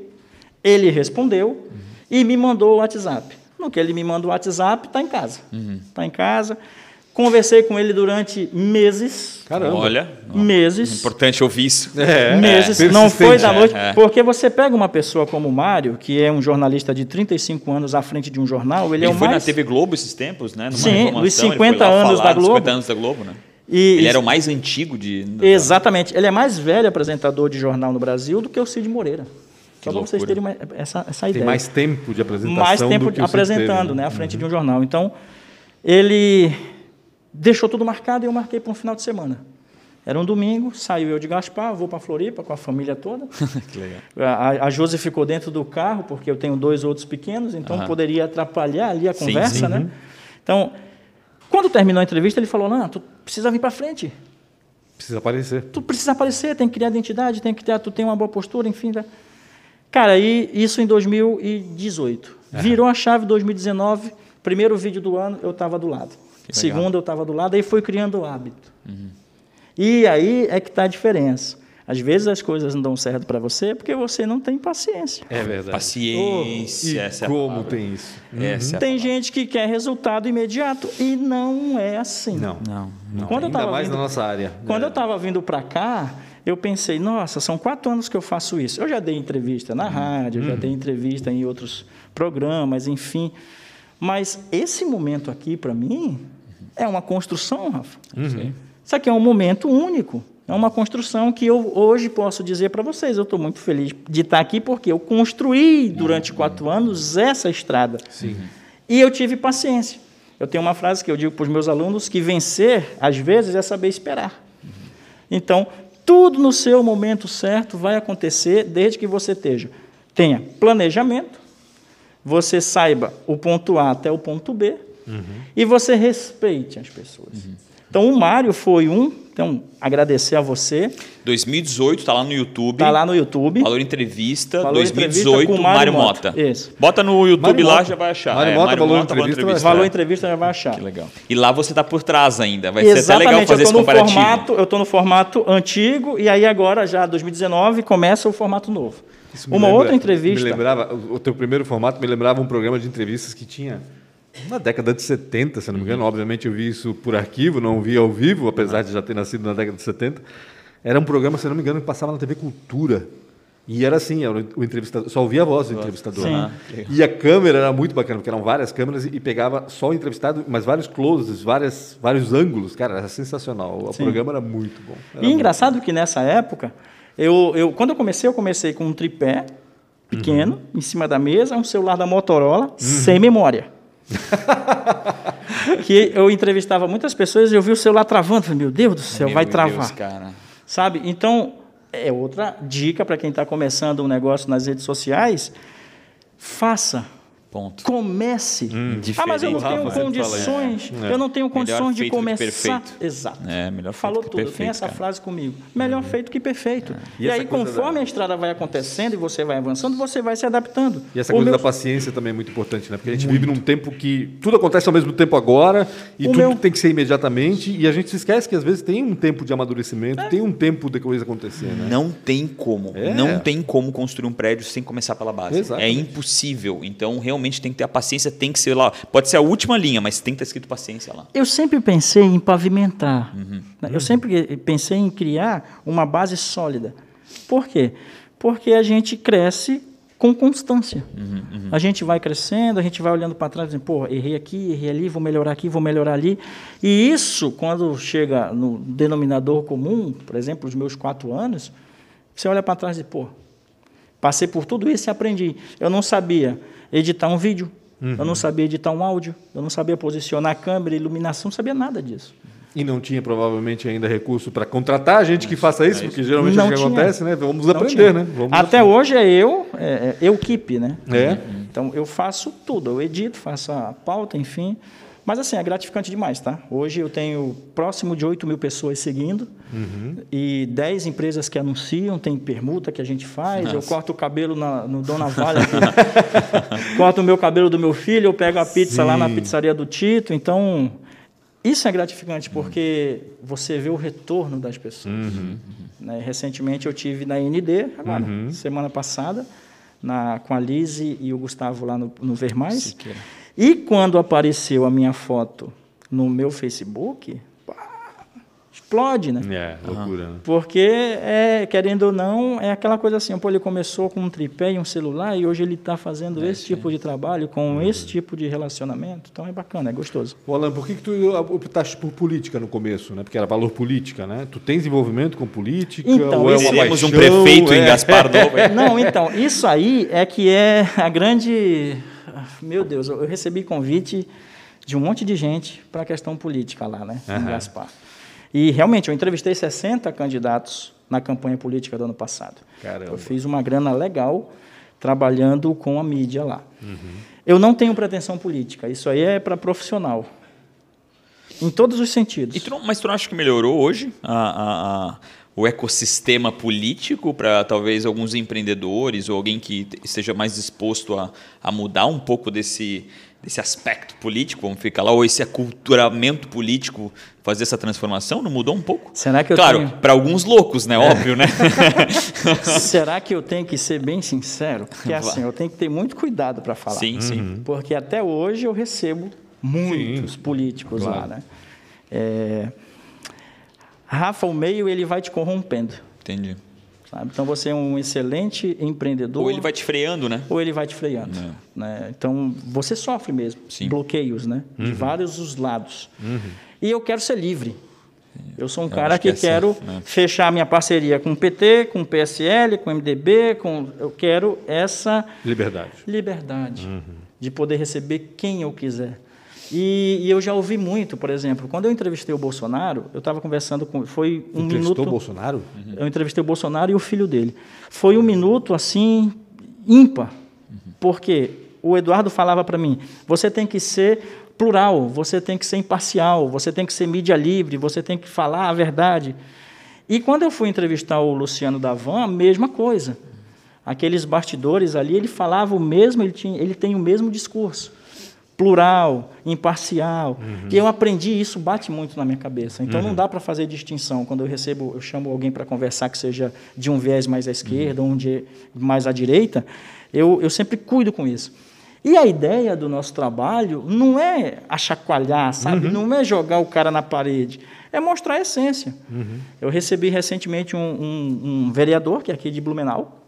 ele respondeu e me mandou o WhatsApp. No que ele me manda o WhatsApp, está em casa. Está em casa. Conversei com ele durante meses. Caramba. Olha, Meses. importante ouvir isso. É, meses. é, não foi da noite. É, é. Porque você pega uma pessoa como o Mário, que é um jornalista de 35 anos à frente de um jornal, ele, Ele, é o foi mais. na TV Globo esses tempos, né? Numa Sim, dos ele foi 50 lá anos falar da Globo. 50 anos da Globo, né? E- Ele era o mais antigo de. Exatamente. Ele é mais velho apresentador de jornal no Brasil do que o Cid Moreira. Só para vocês terem uma- essa, essa Tem ideia. mais tempo de apresentação mais do tempo que o Cid apresentando, teve, né, à frente de um jornal. Então, ele deixou tudo marcado e eu marquei para um final de semana. Era um domingo, saiu eu de Gaspar, vou para Floripa com a família toda. que legal. A, a Josi ficou dentro do carro, porque eu tenho dois outros pequenos, então Aham. poderia atrapalhar ali a Sim, conversa, sim. né? Então, quando terminou a entrevista, ele falou: Não, tu precisa vir para frente. Precisa aparecer. Tu precisa aparecer, tem que criar identidade, tem que ter, tu tem uma boa postura, enfim. Tá? Cara, aí isso em 2018. Virou a chave 2019, primeiro vídeo do ano, eu estava do lado. Que legal. Segundo, eu estava do lado, aí foi criando o hábito. E aí é que está a diferença. Às vezes as coisas não dão certo para você porque você não tem paciência. É verdade. Paciência. E essa é a como palavra. tem isso? Essa é a Tem gente que quer resultado imediato e não é assim. Não. Não. não. Quando eu Ainda tava mais vindo- na nossa área. Quando É. eu estava vindo para cá, eu pensei, nossa, são quatro anos que eu faço isso. Eu já dei entrevista na rádio, eu já dei entrevista em outros programas, enfim. Mas esse momento aqui, para mim, é uma construção, Rafa. Isso aqui é um momento único. É uma construção que eu hoje posso dizer para vocês. Eu estou muito feliz de estar aqui porque eu construí durante quatro anos essa estrada. Sim. E eu tive paciência. Eu tenho uma frase que eu digo para os meus alunos que vencer, às vezes, é saber esperar. Então, tudo no seu momento certo vai acontecer desde que você esteja, tenha planejamento, você saiba o ponto A até o ponto B e você respeite as pessoas. Então, o Mário foi um. Então, agradecer a você. 2018, tá lá no YouTube. Está lá no YouTube. Valor Entrevista, Valor 2018, Entrevista com Mário, Mário Mota. Mota. Isso. Bota no YouTube Mário lá, Mota. já vai achar. Mário Mota, Valor Entrevista, vai- Valor é. entrevista já vai achar. Que legal. E lá você tá por trás ainda. Vai ser até Exatamente, legal fazer eu esse estou no comparativo. formato, eu estou no formato antigo e aí agora já 2019 começa o formato novo. Isso Uma lembra- outra entrevista. Me lembrava, o teu primeiro formato me lembrava um programa de entrevistas que tinha na década de 70, se não me Uhum. engano. Obviamente eu vi isso por arquivo, não vi ao vivo, apesar de já ter nascido na década de 70. Era um programa, se não me engano, que passava na TV Cultura. E era assim, era o entrevistador, só ouvia a voz do entrevistador. Sim. E a câmera era muito bacana, porque eram várias câmeras e pegava só o entrevistado, mas vários closes, várias, vários ângulos. Cara, era sensacional. O Sim. programa era muito bom. Era E muito engraçado que nessa época, eu, eu, quando eu comecei, eu comecei com um tripé pequeno, em cima da mesa, um celular da Motorola, sem memória. que eu entrevistava muitas pessoas e eu vi o celular travando. Falei, meu Deus do céu, Meu vai Deus, travar. cara. Sabe? Então, é outra dica para quem está começando um negócio nas redes sociais. Faça. Ponto. Comece. ah, mas eu não tenho Rafa fala condições. É. Eu não tenho condições de começar. perfeito. Exato. É, melhor feito Falou que tudo. perfeito, Tem essa cara. frase comigo. Melhor feito que perfeito. E E, essa aí, conforme da- a estrada vai acontecendo e você vai avançando, você vai se adaptando. E essa O coisa meu- da paciência também é muito importante, né? Porque a gente vive num tempo que tudo acontece ao mesmo tempo agora e O tudo meu- tem que ser imediatamente e a gente se esquece que às vezes tem um tempo de amadurecimento, É. tem um tempo de coisa acontecer, né? Não tem como. É. Não tem como construir um prédio sem começar pela base. Exato. É impossível. Então, realmente tem que ter a paciência, tem que ser lá. Pode ser a última linha, mas tem que estar escrito paciência lá. Eu sempre pensei em pavimentar. Uhum. né? Eu sempre pensei em criar uma base sólida. Por quê? Porque a gente cresce com constância. Uhum, A gente vai crescendo, a gente vai olhando para trás, dizendo, pô, errei aqui, errei ali, vou melhorar aqui, vou melhorar ali. E isso, quando chega no denominador comum, por exemplo, os meus quatro anos, você olha para trás e, pô, passei por tudo isso e aprendi. Eu não sabia editar um vídeo, eu não sabia editar um áudio, eu não sabia posicionar a câmera, iluminação, não sabia nada disso. E não tinha provavelmente ainda recurso para contratar gente que faça isso, porque geralmente Não é o que tinha. acontece, né? Vamos Não aprender, tinha. né? Vamos Até hoje é eu, é, é eu keep, né? É. Então eu faço tudo, eu edito, faço a pauta, enfim. Mas assim, é gratificante demais, tá? Hoje eu tenho próximo de 8 mil pessoas seguindo Uhum. e 10 empresas que anunciam, tem permuta que a gente faz, eu corto o cabelo na- no Dona Vale, aqui. corto o meu cabelo do meu filho, eu pego a pizza lá na Sim. pizzaria do Tito, então isso é gratificante porque você vê o retorno das pessoas. Uhum. Né? Recentemente eu tive na ND, agora, Uhum. semana passada, na, com a Lise e o Gustavo lá no, no Ver Mais. E quando apareceu a minha foto no meu Facebook, pá, explode, né? É, loucura, né? Porque, é, querendo ou não, é aquela coisa assim, pô, ele começou com um tripé e um celular e hoje ele está fazendo esse tipo de trabalho com esse tipo de relacionamento. Então é bacana, é gostoso. Ô, Alan, por que, que tu optaste por política no começo, né? Porque era valor política, né? Tu tens envolvimento com política? Então, ou é uma um paixão, prefeito em é? Gaspar Novo. Não, então, isso aí é que é a grande. Meu Deus, eu recebi convite de um monte de gente para a questão política lá, né, em. Gaspar. E realmente, eu entrevistei 60 candidatos na campanha política do ano passado. Caramba. Eu fiz uma grana legal trabalhando com a mídia lá. Eu não tenho pretensão política, isso aí é para profissional. Em todos os sentidos. E tu não- mas tu não acha que melhorou hoje a- a- a- o ecossistema político para talvez alguns empreendedores ou alguém que te- esteja mais disposto a, a mudar um pouco desse, desse aspecto político, vamos ficar lá, ou esse aculturamento político, fazer essa transformação? Não mudou um pouco? Será que eu claro, tenho- para alguns loucos, né? Óbvio, né? Será que eu tenho que ser bem sincero? Porque assim, eu tenho que ter muito cuidado para falar. sim, sim. Porque até hoje eu recebo muitos políticos lá, né? É, Rafa, o meio ele vai te corrompendo, Entendi. sabe? Então você é um excelente empreendedor. Ou ele vai te freando, né? ou ele vai te freando, né? Então você sofre mesmo Sim. bloqueios, né? De vários os lados. E eu quero ser livre. Eu sou um Eu cara que que, é assim, quero né? fechar minha parceria com o PT, com o PSL, com o MDB, com eu quero essa Liberdade. liberdade de poder receber quem eu quiser. E, e eu já ouvi muito, por exemplo, quando eu entrevistei o Bolsonaro, eu estava conversando com, foi um Entrevistou minuto. o Bolsonaro? Eu entrevistei o Bolsonaro e o filho dele. Foi um minuto assim ímpar, porque o Eduardo falava para mim: você tem que ser plural, você tem que ser imparcial, você tem que ser mídia livre, você tem que falar a verdade. E quando eu fui entrevistar o Luciano Davan, a mesma coisa. Aqueles bastidores ali, ele falava o mesmo, ele, tinha, ele tem o mesmo discurso. Plural, imparcial. E eu aprendi isso, bate muito na minha cabeça. Então não dá para fazer distinção. Quando eu recebo, eu chamo alguém para conversar que seja de um viés mais à esquerda, ou um de mais à direita, eu, eu sempre cuido com isso. E a ideia do nosso trabalho não é achacoalhar, sabe? Não é jogar o cara na parede. É mostrar a essência. Eu recebi recentemente um, um- um vereador, que é aqui de Blumenau,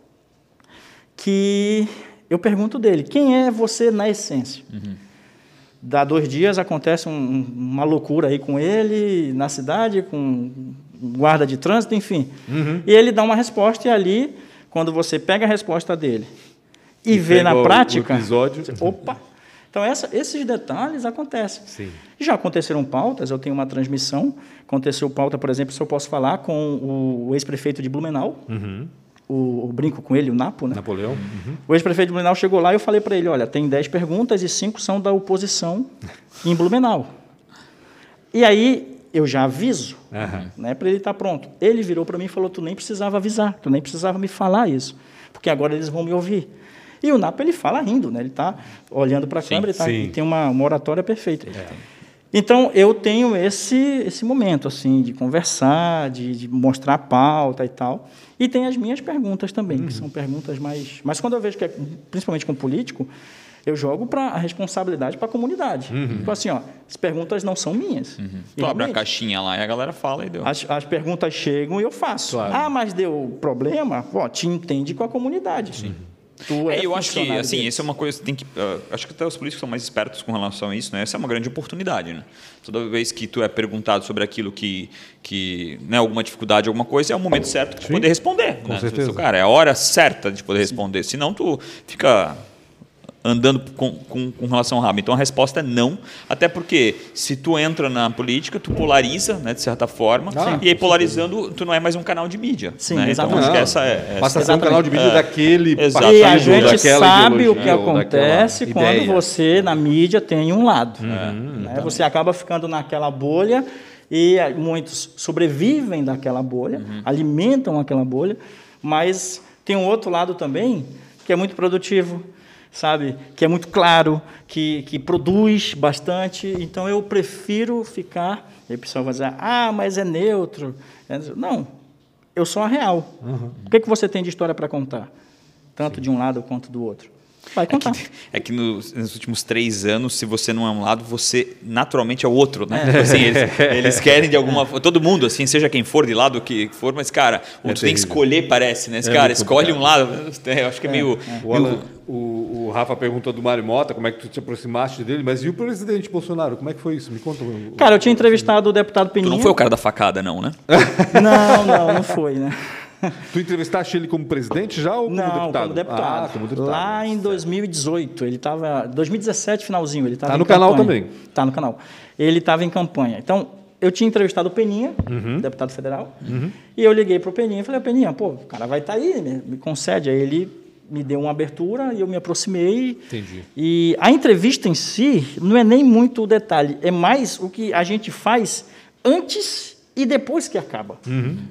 que eu pergunto dele, quem é você na essência? Dá dois dias, acontece um- uma loucura aí com ele, na cidade, com guarda de trânsito, enfim. E ele dá uma resposta, e ali, quando você pega a resposta dele e, E vê na o- o prática. episódio. você- Opa! Então, essa- esses detalhes acontecem. Sim. Já aconteceram pautas, eu tenho uma transmissão. Aconteceu pauta, por exemplo, se eu posso falar com o, o ex-prefeito de Blumenau, o, o brinco com ele, o Napo, né? Napoleão? Uhum. O ex-prefeito de Blumenau chegou lá e eu falei para ele: olha, tem 10 perguntas e 5 são da oposição em Blumenau. E aí eu já aviso, Aham. né, para ele estar pronto. Ele virou para mim e falou: tu nem precisava avisar, tu nem precisava me falar isso, porque agora eles vão me ouvir. E o Napo ele fala rindo, né? Ele está olhando para a câmera e, tá, e tem uma, uma oratória perfeita. Então eu tenho esse esse momento assim de conversar, de, de mostrar a pauta e tal. E tem as minhas perguntas também, que são perguntas mais. Mas quando eu vejo que é principalmente com político, eu jogo para a responsabilidade para a comunidade. Tipo assim, ó, as perguntas não são minhas. E Tu abre a caixinha lá e a galera fala e deu. as, as perguntas chegam e eu faço. Claro. Ah, mas deu problema? Ó, te entende com a comunidade. Sim. Tu é É, eu acho que, assim, deles. isso é uma coisa que tem que. ah, acho que até os políticos são mais espertos com relação a isso, né? Essa é uma grande oportunidade, né? Toda vez que tu é perguntado sobre aquilo que. que né, alguma dificuldade, alguma coisa, é o momento certo de poder responder. Com né? certeza. Cara, é a hora certa de poder responder. Senão tu fica andando com, com, com relação ao rabo. Então a resposta é não, até porque se tu entra na política, tu polariza, né, de certa forma, Ah, e aí polarizando, tu não é mais um canal de mídia. Sim, né? Então exatamente. acho que Não, essa é. Passa a essa- ser um canal de vídeo É. daquele partido, E a gente sabe o que acontece quando ideia. você, na mídia, tem um lado. É, né? Você acaba ficando naquela bolha e eh, muitos sobrevivem daquela bolha, Uhum. alimentam aquela bolha, mas tem um outro lado também que é muito produtivo, sabe? Que é muito claro, que, que produz bastante. Então eu prefiro ficar. E o pessoal vai dizer, ah, mas é neutro. É- Não, eu sou a real. O que, que você tem de história para contar? Tanto de um lado quanto do outro. Vai contar. É que nos, nos últimos três anos, se você não é um lado, você naturalmente é o outro, né? Tipo assim, eles, eles querem de alguma forma. Todo mundo, assim, seja quem for, de lado que for, mas, cara, o É tu tem que escolher, parece, né? Esse É cara, escolhe um lado. Eu acho que é, meio. O, Alan- o- o Rafa perguntou do Mário Mota, como é que tu te aproximaste dele, mas e o presidente Bolsonaro? Como é que foi isso? Me conta. o- Cara, eu tinha entrevistado o deputado Tu Peninha. não foi o cara da facada, não, né? Não, não, não foi, né? Tu entrevistaste ele como presidente já ou como não, deputado? como deputado. Ah, como deputado. Lá em 2018, ele estava... 2017, finalzinho, ele estava Tá em no canal campanha. também. Tá no canal. Ele estava em campanha. Então, eu tinha entrevistado o Peninha, Uhum. deputado federal, e eu liguei para o Peninha e falei, Peninha, pô, o cara vai estar aí, me, me concede. Aí ele me deu uma abertura e eu me aproximei. Entendi. E a entrevista em si não é nem muito o detalhe, é mais o que a gente faz antes e depois que acaba.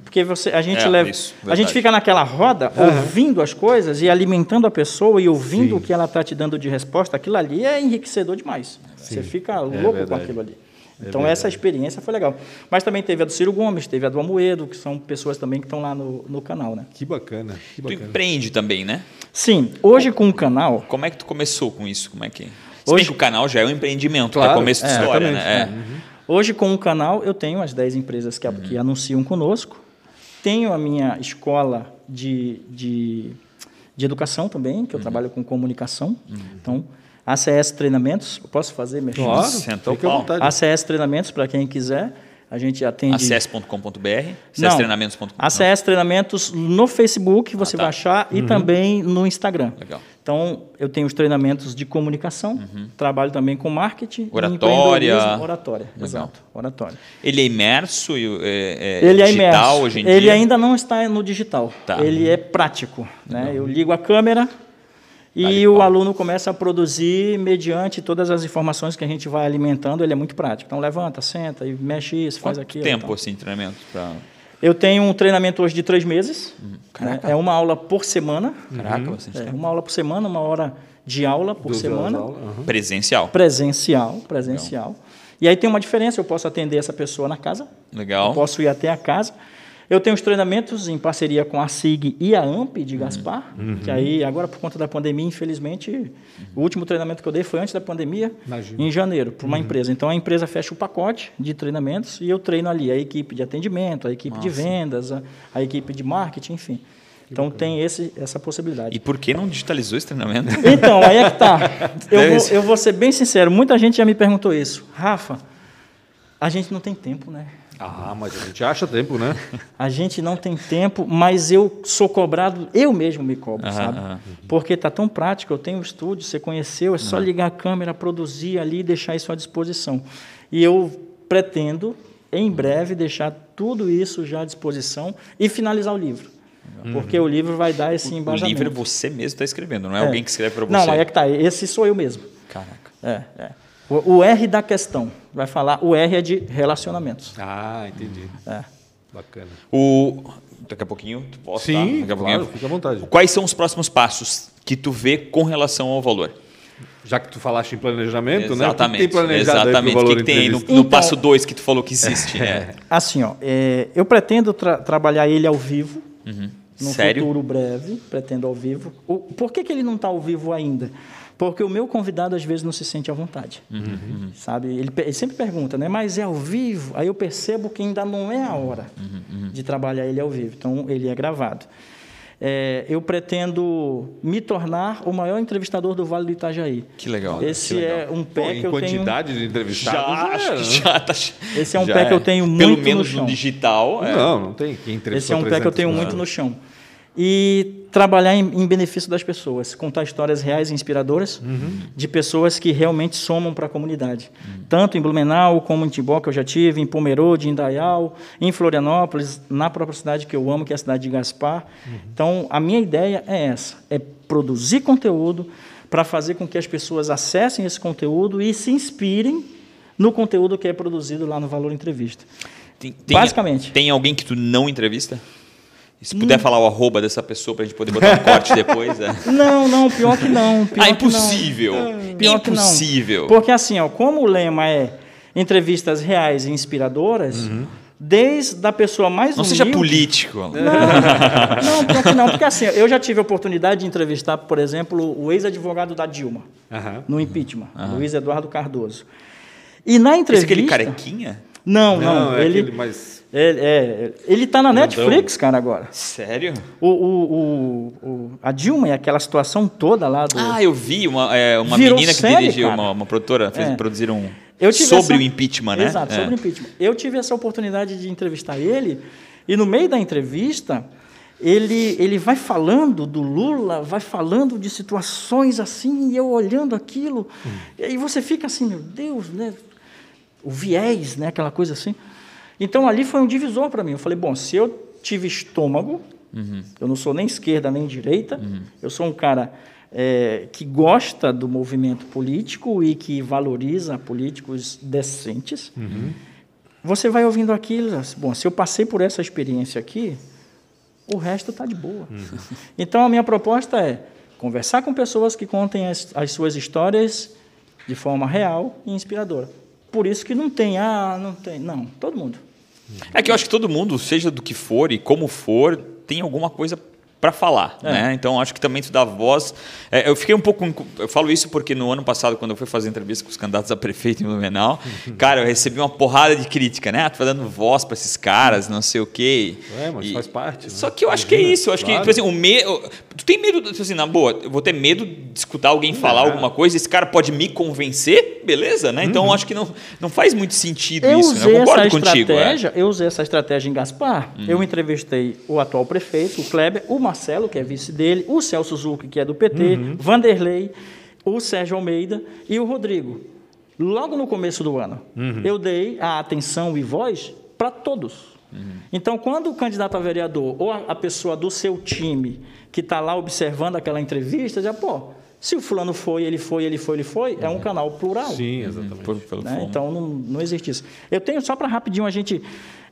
Porque você, a gente É, leva, isso, a gente fica naquela roda ouvindo as coisas e alimentando a pessoa e ouvindo Sim. o que ela está te dando de resposta. Aquilo ali é enriquecedor demais. Você fica louco com verdade. aquilo ali. Então essa experiência foi legal. Mas também teve a do Ciro Gomes, teve a do Amoedo, que são pessoas também que estão lá no, no canal, né? Que bacana. Que Tu bacana. empreende também, né? Sim, hoje com o canal, Como é que tu começou com isso? Como é que. Se Hoje- bem que o canal já é um empreendimento, Claro, é começo de é, história, exatamente, né? É. Hoje, com o canal, eu tenho as 10 empresas que, que anunciam conosco. Tenho a minha escola de, de, de educação também, que eu trabalho com comunicação. Então, ACS Treinamentos, eu posso fazer, meu Claro, à o pau. vontade. ACS Treinamentos, para quem quiser. A gente atende... Acess.com.br, Não, acesstreinamentos.com. ACS Treinamentos no Facebook, você Ah, tá. vai achar, e também no Instagram. Legal. Então, eu tenho os treinamentos de comunicação, trabalho também com marketing. Oratória. Oratória, Legal. exato. Oratória. Ele é imerso e é, é Ele é digital imerso. hoje em Ele dia? ainda não está no digital. Tá. Ele é prático. Né? Eu ligo a câmera e Vale o aluno começa a produzir mediante todas as informações que a gente vai alimentando. Ele é muito prático. Então, levanta, senta e mexe isso, faz Quanto aquilo. tempo, tal. assim, treinamento? Pra... Eu tenho um treinamento hoje de três meses. Uhum. né? É uma aula por semana. Caraca, bastante É, uma aula por semana, uma hora de aula por horas semana. de aula, aham. Presencial. Presencial, presencial. E aí tem uma diferença, eu posso atender essa pessoa na casa, Legal. eu posso ir até a casa. Eu tenho os treinamentos em parceria com a SIG e a AMP de Gaspar, que aí, agora por conta da pandemia, infelizmente, o último treinamento que eu dei foi antes da pandemia, Imagino. em janeiro, para uma empresa. Então a empresa fecha o pacote de treinamentos e eu treino ali a equipe de atendimento, a equipe de vendas, a, a equipe de marketing, enfim. Então tem esse, essa possibilidade. E por que não digitalizou esse treinamento? Então, aí é que tá. Eu Deve vou, eu vou ser bem sincero, muita gente já me perguntou isso. Rafa, a gente não tem tempo, né? Ah, mas a gente acha tempo, né? A gente não tem tempo, mas eu sou cobrado, eu mesmo me cobro, Aham, sabe? aham. Porque tá tão prático, eu tenho um estúdio, você conheceu, é só ligar a câmera, produzir ali e deixar isso à disposição. E eu pretendo, em breve, deixar tudo isso já à disposição e finalizar o livro. Porque o livro vai dar esse O embasamento. livro você mesmo está escrevendo, não é, É. alguém que escreve para você. Não, aí é que tá, esse sou eu mesmo. Caraca. É, é. O, o R da questão, vai falar, o R é de relacionamentos. Ah, entendi. É. Bacana. O... Daqui a pouquinho, tu posso tá? Sim, Daqui a claro, pouquinho. fica à vontade. Quais são os próximos passos que tu vê com relação ao valor? Já que tu falaste em planejamento, né? Exatamente. O que tem planejado exatamente. O valor que, que tem aí no, no Então- passo 2 que tu falou que existe? né? Assim, ó, é, eu pretendo tra- trabalhar ele ao vivo, Uhum. no Sério? futuro breve, pretendo ao vivo. O, por que, que ele não está ao vivo ainda? Porque o meu convidado às vezes não se sente à vontade, Uhum, sabe? Ele, ele sempre pergunta, né? Mas é ao vivo? Aí eu percebo que ainda não é a hora Uhum, de trabalhar ele ao vivo. Então ele é gravado. É, eu pretendo me tornar o maior entrevistador do Vale do Itajaí. Que legal. Esse que legal. é um Pô, pé em que eu tenho. quantidade de entrevistados. Já, acho é, que né? já tá. Esse é um já pé que eu tenho Pelo muito no menos chão. no digital. é. Não, não tem. Quem Esse é um pé que eu 300 tenho muito no chão. E trabalhar em, em benefício das pessoas, contar histórias reais e inspiradoras de pessoas que realmente somam para a comunidade. Tanto em Blumenau, como em Timbó, que eu já tive, em Pomerode, em Dayal, em Florianópolis, na própria cidade que eu amo, que é a cidade de Gaspar. Então, a minha ideia é essa, é produzir conteúdo para fazer com que as pessoas acessem esse conteúdo e se inspirem no conteúdo que é produzido lá no Valor Entrevista. Tem, tem- Basicamente. Tem alguém que tu não entrevista? E se puder falar o arroba dessa pessoa pra gente poder botar um corte depois. É. Não, não, pior que não. Pior Ah, que não. impossível. Pior que não. impossível. Porque assim, ó, como o lema é entrevistas reais e inspiradoras, desde a pessoa mais Não seja humilde- político. Não, pior que não, porque assim, eu já tive a oportunidade de entrevistar, por exemplo, o ex-advogado da Dilma, Aham. no impeachment, Luiz Eduardo Cardoso. E na Esse entrevista... aquele carequinha? Não, não, Não, é ele... mais. Ele, é, ele tá na Netflix, cara, agora. Sério? O, o, o, o- a Dilma e aquela situação toda lá do... Ah, eu vi uma, é, uma Virou menina que série, dirigiu, uma, uma produtora, fez, É. produziram Eu tive sobre essa- o impeachment, né? Exato, É. sobre o impeachment. Eu tive essa oportunidade de entrevistar ele, e no meio da entrevista, ele, ele vai falando do Lula, vai falando de situações assim, e eu olhando aquilo, Hum. e você fica assim, meu Deus, né? O viés, né? Aquela coisa assim. Então ali foi um divisor para mim. Eu falei, bom, se eu tive estômago, Uhum. eu não sou nem esquerda nem direita, eu sou um cara é, que gosta do movimento político e que valoriza políticos decentes. Você vai ouvindo aquilo, assim, bom, se eu passei por essa experiência aqui, o resto está de boa. Então a minha proposta é conversar com pessoas que contem as, as suas histórias de forma real e inspiradora. Por isso que não tem, ah, não tem, não, todo mundo. É que eu acho que todo mundo, seja do que for e como for, tem alguma coisa para falar, É. né? Então acho que também tu dá voz. É, eu fiquei um pouco, eu falo isso porque no ano passado quando eu fui fazer entrevista com os candidatos a prefeito em Blumenau, cara, eu recebi uma porrada de crítica, né? Ah, tu vai dando voz para esses caras, não sei o quê. É, mas E- faz parte. né? Só que eu acho que é Imagina, isso. Eu acho claro. que, tipo assim, o medo. Tu tem medo, tipo assim, na boa, eu vou ter medo de escutar alguém falar Não. alguma coisa, esse cara pode me convencer, beleza, né? Então eu acho que não, não faz muito sentido Eu isso, né? usei Eu concordo essa contigo. é. estratégia, eu usei essa estratégia em Gaspar. Eu entrevistei o atual prefeito, o Kleber, o Marcelo, que é vice dele, o Celso Zucchi, que é do PT, Vanderlei, o Sérgio Almeida e o Rodrigo. Logo no começo do ano, eu dei a atenção e voz para todos. Então, quando o candidato a vereador ou a, pessoa do seu time que está lá observando aquela entrevista, já, pô, se o fulano foi, ele foi, ele foi, ele foi, é um canal plural. Sim, exatamente. Por- pelo Né? Então não, não existe isso. Eu tenho só para rapidinho a gente,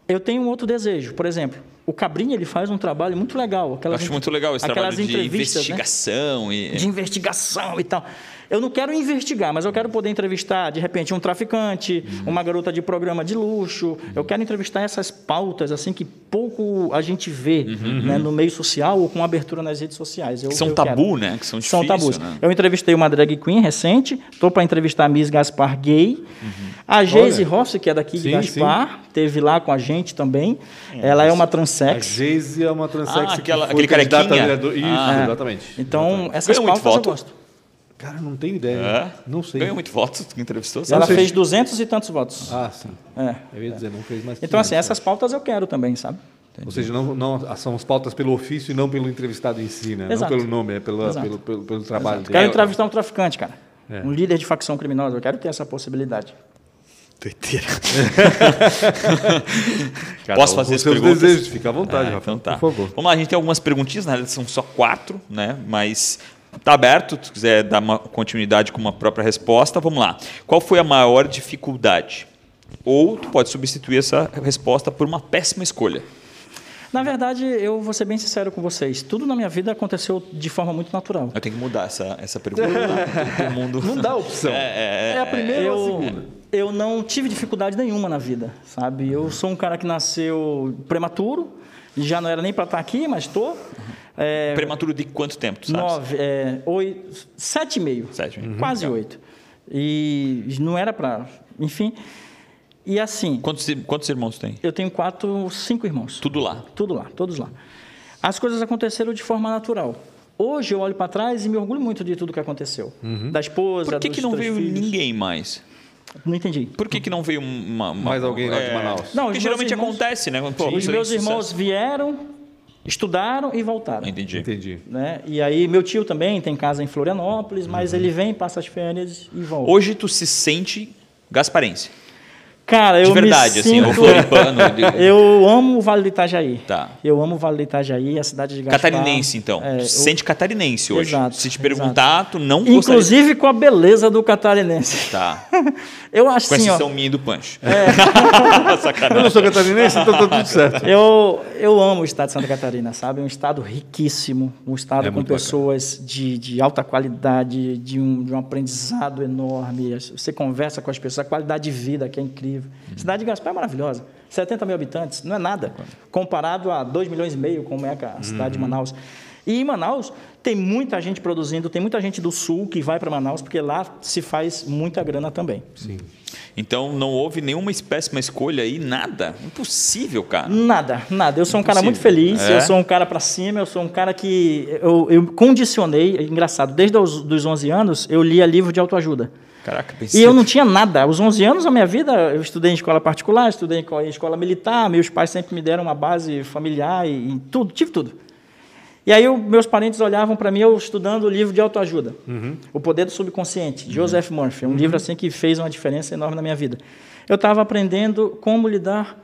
eu tenho um outro desejo. Por exemplo, o Cabrinha ele faz um trabalho muito legal. Eu Aquelas, acho muito legal esse aquelas trabalho de entrevistas, né? investigação e de investigação e tal. Eu não quero investigar, mas eu quero poder entrevistar, de repente, um traficante, uma garota de programa de luxo. Eu quero entrevistar essas pautas assim que pouco a gente vê né, no meio social ou com abertura nas redes sociais. Eu, que são eu tabu, quero. né? Que são, São difícil, tabus. né? Eu entrevistei uma drag queen recente, estou para entrevistar a Miss Gaspar Gay. A Geise. Rossi, que é daqui de Sim, Gaspar, teve lá com a gente também. Ela é uma A transex. Geise é uma transex Ah, que aquela- aquele a carequinha? vereador. Isso, Ah. exatamente. Então, Exatamente. essas Ganhou muito pautas eu gosto. Cara, não tenho ideia. É? Não sei. Ganhou muito votos, tu entrevistou? Ela fez 200 e tantos votos. Ah, sim. É. Eu ia dizer, não fez mais. Então, assim, 500, essas pautas eu quero também, sabe? Ou seja, não, não, são as pautas pelo ofício e não pelo entrevistado em si, né? Exato. Não pelo nome, é pela, Exato. pelo, pelo, pelo trabalho Quero dele. entrevistar um traficante, cara. É. Um líder de facção criminosa. Eu quero ter essa possibilidade. Doideira. Cada Posso fazer as seus perguntas? desejos, fica à vontade, Ah, Rafa. então tá. Por favor. Vamos lá, a gente tem algumas perguntinhas, na realidade são só quatro, né? Mas tá aberto, se quiser dar uma continuidade com uma própria resposta, vamos lá. Qual foi a maior dificuldade? Ou tu pode substituir essa resposta por uma péssima escolha. Na verdade, eu vou ser bem sincero com vocês. Tudo na minha vida aconteceu de forma muito natural. Eu tenho que mudar essa, essa pergunta. tá? Todo mundo. Não dá opção. É, é, É a primeira ou a Eu, segunda? eu não tive dificuldade nenhuma na vida, sabe? Eu sou um cara que nasceu prematuro, já não era nem para estar aqui, mas estou. É, Prematuro de quanto tempo, tu sabes? nove, é, oito, sete e meio, Sete e meio. quase Legal. oito. E não era para, enfim. E assim, Quantos, quantos irmãos tem? eu tenho quatro, cinco irmãos. Tudo lá. Tudo lá, todos lá. As coisas aconteceram de forma natural. Hoje eu olho para trás e me orgulho muito de tudo que aconteceu. Da esposa, Por que, dos que não veio filhos. ninguém mais? Não entendi. Por que, que não veio uma, uma- Mais alguém lá de é, Manaus? Não, Porque os meus geralmente irmãos- acontece, né? Pô, Os meus de irmãos sucesso. vieram, estudaram e voltaram. Entendi. Entendi. Né? E aí meu tio também tem casa em Florianópolis, mas ele vem, passa as férias e volta. Uhum. Hoje tu se sente gasparense. Cara, eu De verdade, me assim, sinto... ou floripano. de- Eu amo o Vale do Itajaí. Tá. Eu amo o Vale do Itajaí, a cidade de Gaspar. Catarinense, então. É, eu- se sente catarinense hoje. Exato, Se te perguntar, tu não gostaria... Inclusive com a beleza do catarinense. Tá. Eu acho Com assim, ó. exceção minha e do Pancho. Eu Sacanagem. não sou catarinense, então tá tudo certo. Eu, eu amo o estado de Santa Catarina, sabe? É um estado riquíssimo, um estado É com pessoas de, de alta qualidade, de um, de um aprendizado enorme. Você conversa com as pessoas, a qualidade de vida que é incrível. A cidade de Gaspar é maravilhosa. 70 mil habitantes, não é nada. Comparado a 2 milhões e meio, como é a cidade de Manaus. E em Manaus tem muita gente produzindo, tem muita gente do sul que vai para Manaus, porque lá se faz muita grana também. Sim. Então não houve nenhuma péssima escolha aí, nada. Impossível, cara. Nada, nada. Eu sou um cara muito Impossível. feliz, É? eu sou um cara para cima, eu sou um cara que eu, eu condicionei, é engraçado, desde os dos 11 anos eu lia livro de autoajuda. Caraca, E pensei. eu não tinha nada. Aos 11 anos da minha vida, eu estudei em escola particular, estudei em co- em escola militar, meus pais sempre me deram uma base familiar e, e tudo, tive tudo. E aí o- meus parentes olhavam para mim eu estudando o livro de autoajuda, O Poder do Subconsciente, de Joseph Murphy, um livro assim que fez uma diferença enorme na minha vida. Eu estava aprendendo como lidar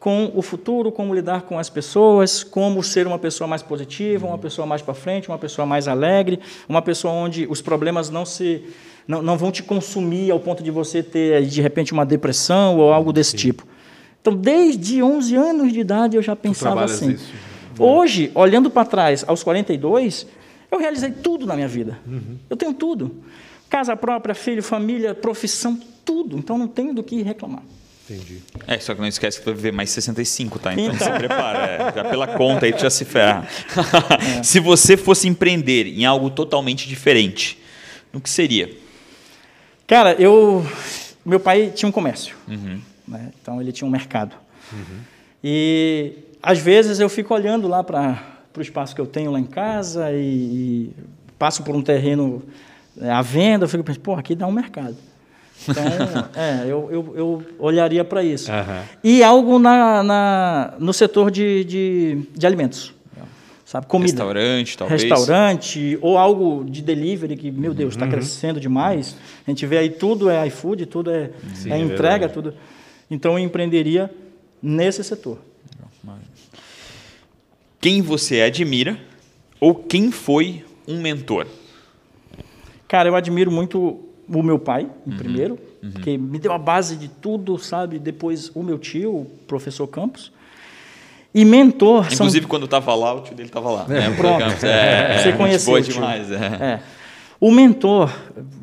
com o futuro, como lidar com as pessoas, como ser uma pessoa mais positiva, uma pessoa mais para frente, uma pessoa mais alegre, uma pessoa onde os problemas não se não, não vão te consumir ao ponto de você ter de repente uma depressão ou algo desse tipo. Então, desde 11 anos de idade eu já pensava assim. isso. Hoje, olhando para trás, aos 42, eu realizei tudo na minha vida. Eu tenho tudo. Casa própria, filho, família, profissão, tudo. Então não tenho do que reclamar. Entendi. É, só que não esquece que vai viver mais 65, tá? Então, Então. se prepara. é, já pela conta aí tu já se ferra. É. Se você fosse empreender em algo totalmente diferente, o que seria? Cara, eu. Meu pai tinha um comércio. né? Então ele tinha um mercado. E às vezes eu fico olhando lá para o espaço que eu tenho lá em casa e, e passo por um terreno é, à venda, eu fico pensando, pô, aqui dá um mercado. Então, é, eu, eu, eu olharia para isso. Aham. E algo na, na, no setor de, de, de alimentos. Sabe? Comida. Restaurante, talvez? Restaurante, ou algo de delivery que, meu Deus, está crescendo demais. A gente vê aí tudo é iFood, tudo é, Sim, é é entrega, verdade. tudo. Então eu empreenderia nesse setor. Quem você admira ou quem foi um mentor? Cara, eu admiro muito o meu pai, Uhum. primeiro, porque me deu a base de tudo, sabe? Depois o meu tio, o professor Campos. E mentor são Inclusive, quando eu tava lá, o tio dele tava lá. né? Pronto. É, Você gente conheceu boa demais. É. É. O mentor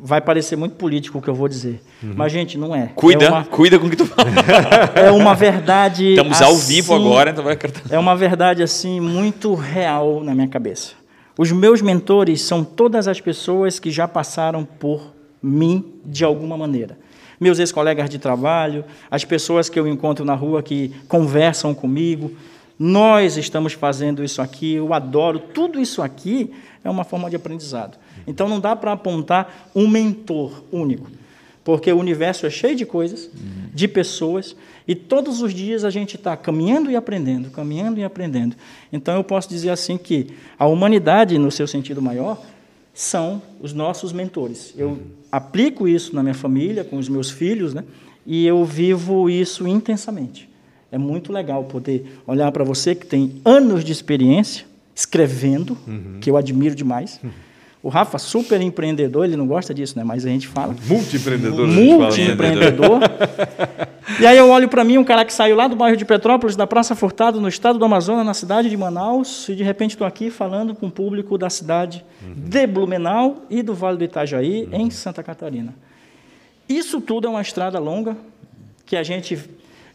vai parecer muito político o que eu vou dizer, mas gente não é. Cuida, É uma, cuida com o que tu fala. é uma verdade. Estamos ao assim, vivo agora, então vai acertar. É uma verdade assim muito real na minha cabeça. Os meus mentores são todas as pessoas que já passaram por mim de alguma maneira. meus ex-colegas de trabalho, as pessoas que eu encontro na rua que conversam comigo. Nós estamos fazendo isso aqui, eu adoro. Tudo isso aqui é uma forma de aprendizado. Então não dá para apontar um mentor único, porque o universo é cheio de coisas, de pessoas, e todos os dias a gente está caminhando e aprendendo, caminhando e aprendendo. Então eu posso dizer assim que a humanidade, no seu sentido maior, são os nossos mentores. Eu aplico isso na minha família, com os meus filhos, né? e eu vivo isso intensamente. É muito legal poder olhar para você que tem anos de experiência escrevendo, uhum. que eu admiro demais. Uhum. O Rafa, super empreendedor, ele não gosta disso, né? Mas a gente fala. Multi-empreendedor. Multi-empreendedor. e aí eu olho para mim, um cara que saiu lá do bairro de Petrópolis, da Praça Furtado, no estado do Amazonas, na cidade de Manaus, e de repente estou aqui falando com o público da cidade uhum. de Blumenau e do Vale do Itajaí, uhum. em Santa Catarina. Isso tudo é uma estrada longa que a gente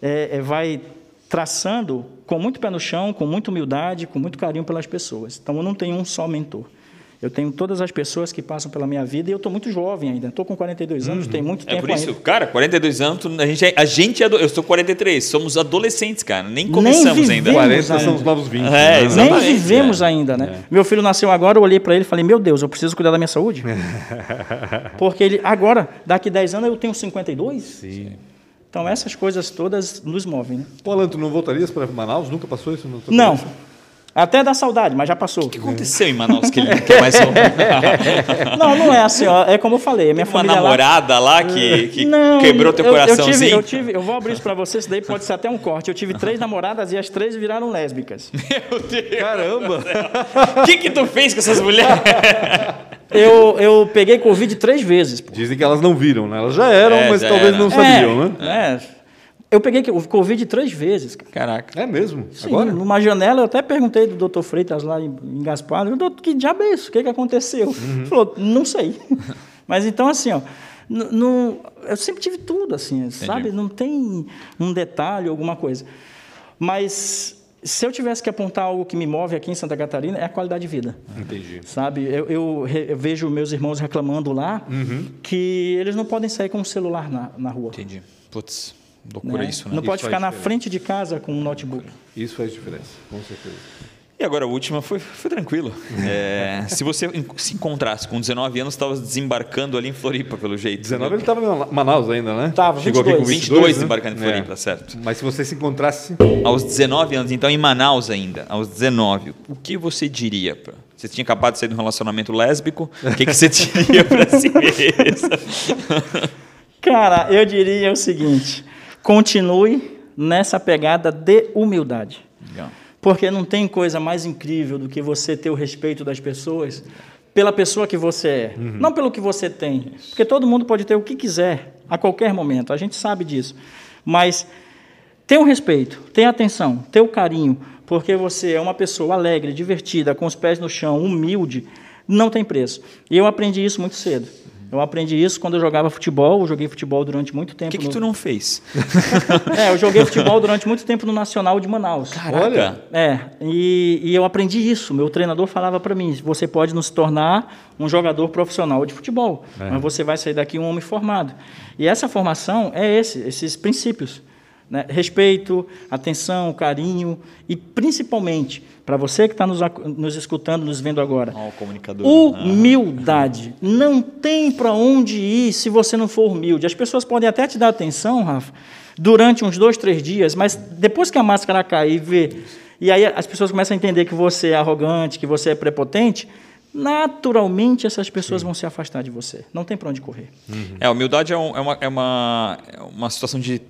é, é, vai traçando com muito pé no chão, com muita humildade, com muito carinho pelas pessoas. Então eu não tenho um só mentor. Eu tenho todas as pessoas que passam pela minha vida e eu estou muito jovem ainda. Estou com 42 anos, uhum. tem muito tempo É por isso, ainda. cara, 42 anos, a gente, é, a gente é, eu estou 43, somos adolescentes, cara, nem começamos nem ainda. 40 ainda. são os novos 20. É, né? Nem vivemos é. ainda, né? É. Meu filho nasceu agora, eu olhei para ele e falei, meu Deus, eu preciso cuidar da minha saúde. Porque ele, agora, daqui 10 anos eu tenho 52. Sim. Então essas coisas todas nos movem, né? Pô, Alan, tu não voltarias para Manaus? Nunca passou isso? Não. Até dá saudade, mas já passou. O que aconteceu em Manaus que ele não quer mais Não, não é assim, ó, é como eu falei, minha Uma família namorada lá, lá que, que não, quebrou teu coraçãozinho? Eu tive, eu tive, eu vou abrir isso para vocês, daí pode ser até um corte. Eu tive três namoradas e as três viraram lésbicas. Meu Deus! Caramba! O que que tu fez com essas mulheres? Eu, eu peguei Covid três vezes. Pô. Dizem que elas não viram, né? Elas já eram, é, mas já talvez era. não sabiam, é, né? É. Eu peguei o Covid três vezes. Caraca. É mesmo? Sim, Agora? numa janela, eu até perguntei do doutor Freitas lá em, em Gaspar, doutor, que diabo é isso? O que, que aconteceu? Uhum. Ele falou, não sei. Mas então, assim, ó, no, eu sempre tive tudo, assim, Entendi. sabe? Não tem um detalhe, alguma coisa. Mas se eu tivesse que apontar algo que me move aqui em Santa Catarina, é a qualidade de vida. Entendi. Sabe? Eu, eu, eu vejo meus irmãos reclamando lá uhum. que eles não podem sair com um celular na, na rua. Entendi. Putz. Loucura né? isso, né? Não isso pode ficar na frente de casa com um notebook. Isso faz diferença, com certeza. E agora a última foi, foi tranquilo. É, se você se encontrasse com 19 anos, estava desembarcando ali em Floripa, pelo jeito. 19 ele estava em Manaus ainda, né? Estava, Chegou 22. aqui com 22, 22 né? desembarcando em Floripa, é. certo. Mas se você se encontrasse... Aos 19 anos, então em Manaus ainda, aos 19, o que você diria? Pra... Você tinha acabado de sair de um relacionamento lésbico, o que, que você diria para si mesmo? Cara, eu diria o seguinte continue nessa pegada de humildade. Legal. Porque não tem coisa mais incrível do que você ter o respeito das pessoas pela pessoa que você é, uhum. não pelo que você tem. Porque todo mundo pode ter o que quiser a qualquer momento, a gente sabe disso. Mas tenha o respeito, tenha atenção, tenha o carinho, porque você é uma pessoa alegre, divertida, com os pés no chão, humilde, não tem preço. E eu aprendi isso muito cedo. Eu aprendi isso quando eu jogava futebol. Eu joguei futebol durante muito tempo. O que, que no... tu não fez? é, eu joguei futebol durante muito tempo no Nacional de Manaus. Caraca. Olha. É, e, e eu aprendi isso. Meu treinador falava para mim: você pode nos tornar um jogador profissional de futebol, é. mas você vai sair daqui um homem formado. E essa formação é esse, esses princípios. Né? Respeito, atenção, carinho e principalmente para você que está nos, nos, escutando, nos vendo agora. Oh. Humildade. Não tem para onde ir se você não for humilde. As pessoas podem até te dar atenção, Rafa, durante uns dois, três dias, mas depois que a máscara cair e ver, e aí as pessoas começam a entender que você é arrogante, que você é prepotente, naturalmente essas pessoas Sim. vão se afastar de você. Não tem para onde correr. Uhum. É, a humildade é, um, é, uma, é, uma, é uma situação de,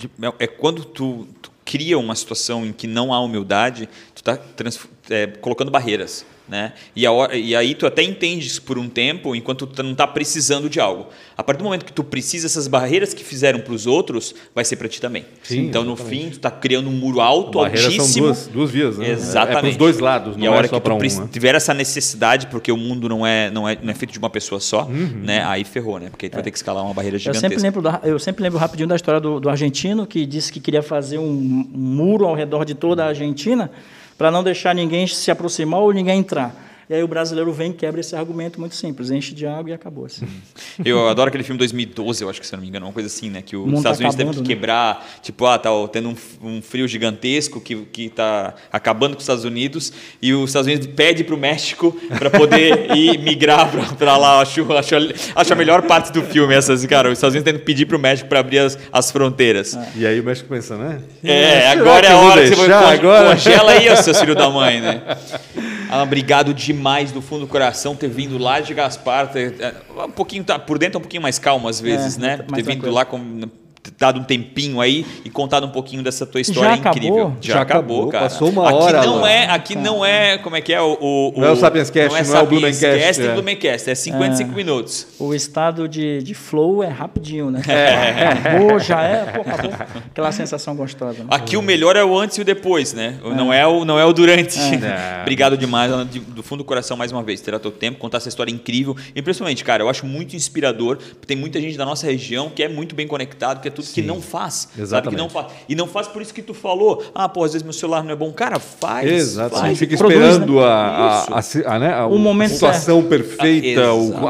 de, É quando tu, tu cria uma situação em que não há humildade, tu está é, colocando barreiras. Né? E, a, e, aí tu até entende isso por um tempo, enquanto tu não está precisando de algo. A partir do momento que tu precisa, essas barreiras que fizeram para os outros, vai ser para ti também. Sim, então, exatamente. no fim, tu está criando um muro alto, altíssimo. São duas, duas vias, né? Exatamente. É, para os dois lados, não e a hora é só que tu um, né? tiver essa necessidade, porque o mundo não é, não é, não é feito de uma pessoa só, uhum. né? aí ferrou, né? Porque tu é. vai ter que escalar uma barreira gigantesca. Eu sempre lembro, da, eu sempre lembro rapidinho da história do, do argentino, que disse que queria fazer um, um muro ao redor de toda a Argentina, para não deixar ninguém se aproximar ou ninguém entrar. E aí o brasileiro vem e quebra esse argumento muito simples, enche de água e acabou. Assim. Eu adoro aquele filme 2012, eu acho que se não me engano, uma coisa assim, né? Que os mundo Estados tá Unidos teve acabando, que né? quebrar, tipo, ah, tá tendo um, um frio gigantesco que, que tá acabando com os Estados Unidos e os Estados Unidos pede pro México para poder ir migrar pra, pra lá. Acho, acho, acho a melhor parte do filme, essas, cara, os Estados Unidos tendo que pedir pro México para abrir as, as fronteiras. E aí o México pensa, né? É, Será agora é a hora que você vai agora? congela aí, seu filho da mãe, né? Alan, obrigado demais do fundo do coração ter vindo lá de Gaspar, ter, é, um pouquinho tá por dentro é um pouquinho mais calmo às vezes, É, né? Ter vindo tranquilo. lá com dado um tempinho aí e contado um pouquinho dessa tua história Já incrível. acabou? Já acabou, cara. passou uma aqui hora, não é, aqui não é, como é que é o, o Não é o Sapiens Cast, não é o Blumencast, Cast e é. Blumencast, é 55 minutos. O estado de, de flow é rapidinho, né? É. Acabou, já é, pô, acabou. Aquela sensação gostosa. Né? Aqui o melhor é o antes e o depois, né? Não é o não é o durante. É. Obrigado demais, do fundo do coração mais uma vez, terá teu tempo, contar essa história incrível. Impressionante, cara. Eu acho muito inspirador. Tem muita gente da nossa região que é muito bem conectado, que é tudo que Sim. não faz, sabe? Exatamente. Que não faz. E não faz por isso que tu falou. Ah, pô, às vezes meu celular não é bom. Cara, faz. Exato. faz. Fica produz, esperando né? a, a, a, a, né, a, a situação perfeita,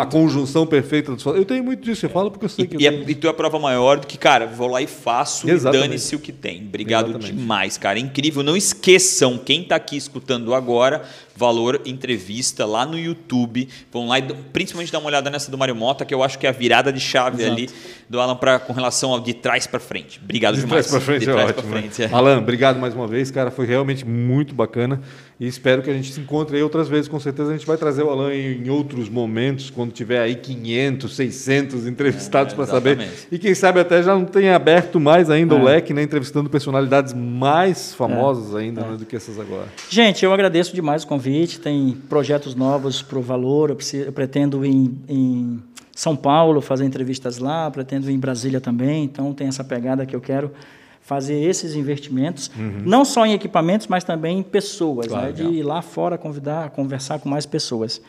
a conjunção perfeita. Eu tenho muito disso, eu falo porque eu sei que E, eu é- tenho. e tu é a prova maior do que, cara, vou lá e faço Exatamente. e dane-se o que tem. Obrigado Exatamente. demais, cara. Incrível. Não esqueçam, quem tá aqui escutando agora, Valor Entrevista lá no YouTube. Vão lá e principalmente dar uma olhada nessa do Mário Mota, que eu acho que é a virada de chave Exato. ali do Alan pra, com relação ao de trás para frente. Obrigado De demais. trás frente de é trás ótimo. pra né? frente, é. Alan, obrigado mais uma vez, cara. Foi realmente muito bacana. E espero que a gente se encontre aí outras vezes. Com certeza a gente vai trazer o Alan em, outros momentos, quando tiver aí 500, 600 entrevistados É, para saber. E quem sabe até já não tenha aberto mais ainda o É. leque, né? Entrevistando personalidades mais famosas ainda né, do que essas agora. Gente, eu agradeço demais o convite. Tem projetos novos para o Valor. Eu, preciso- eu pretendo em, em São Paulo fazer entrevistas lá, pretendo ir em Brasília também. Então, tem essa pegada que eu quero fazer esses investimentos, não só em equipamentos, mas também em pessoas, Claro, né? de ir lá fora convidar, conversar com mais pessoas.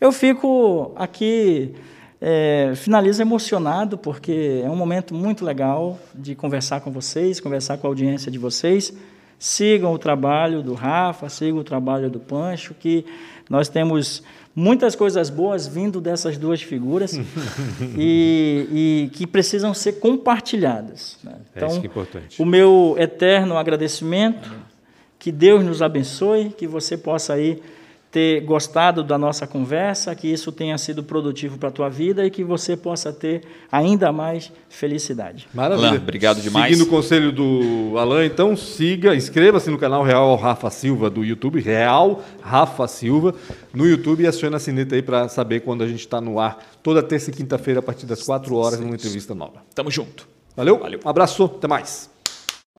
Eu fico aqui, é, finalizo emocionado, porque é um momento muito legal de conversar com vocês, conversar com a audiência de vocês. Sigam o trabalho do Rafa, sigam o trabalho do Pancho, que nós temos muitas coisas boas vindo dessas duas figuras e, e que precisam ser compartilhadas. né? É isso que é importante. o meu eterno agradecimento, que Deus nos abençoe, que você possa aí ter gostado da nossa conversa, que isso tenha sido produtivo para a tua vida e que você possa ter ainda mais felicidade. Maravilha. Alan, obrigado demais. Seguindo o conselho do Alan, então siga, inscreva-se no canal Real Rafa Silva do YouTube, Real Rafa Silva, no YouTube e acione a sineta aí para saber quando a gente está no ar, toda terça e quinta-feira, a partir das 4 horas, numa entrevista nova. Tamo junto. Valeu? Valeu. Um abraço, até mais.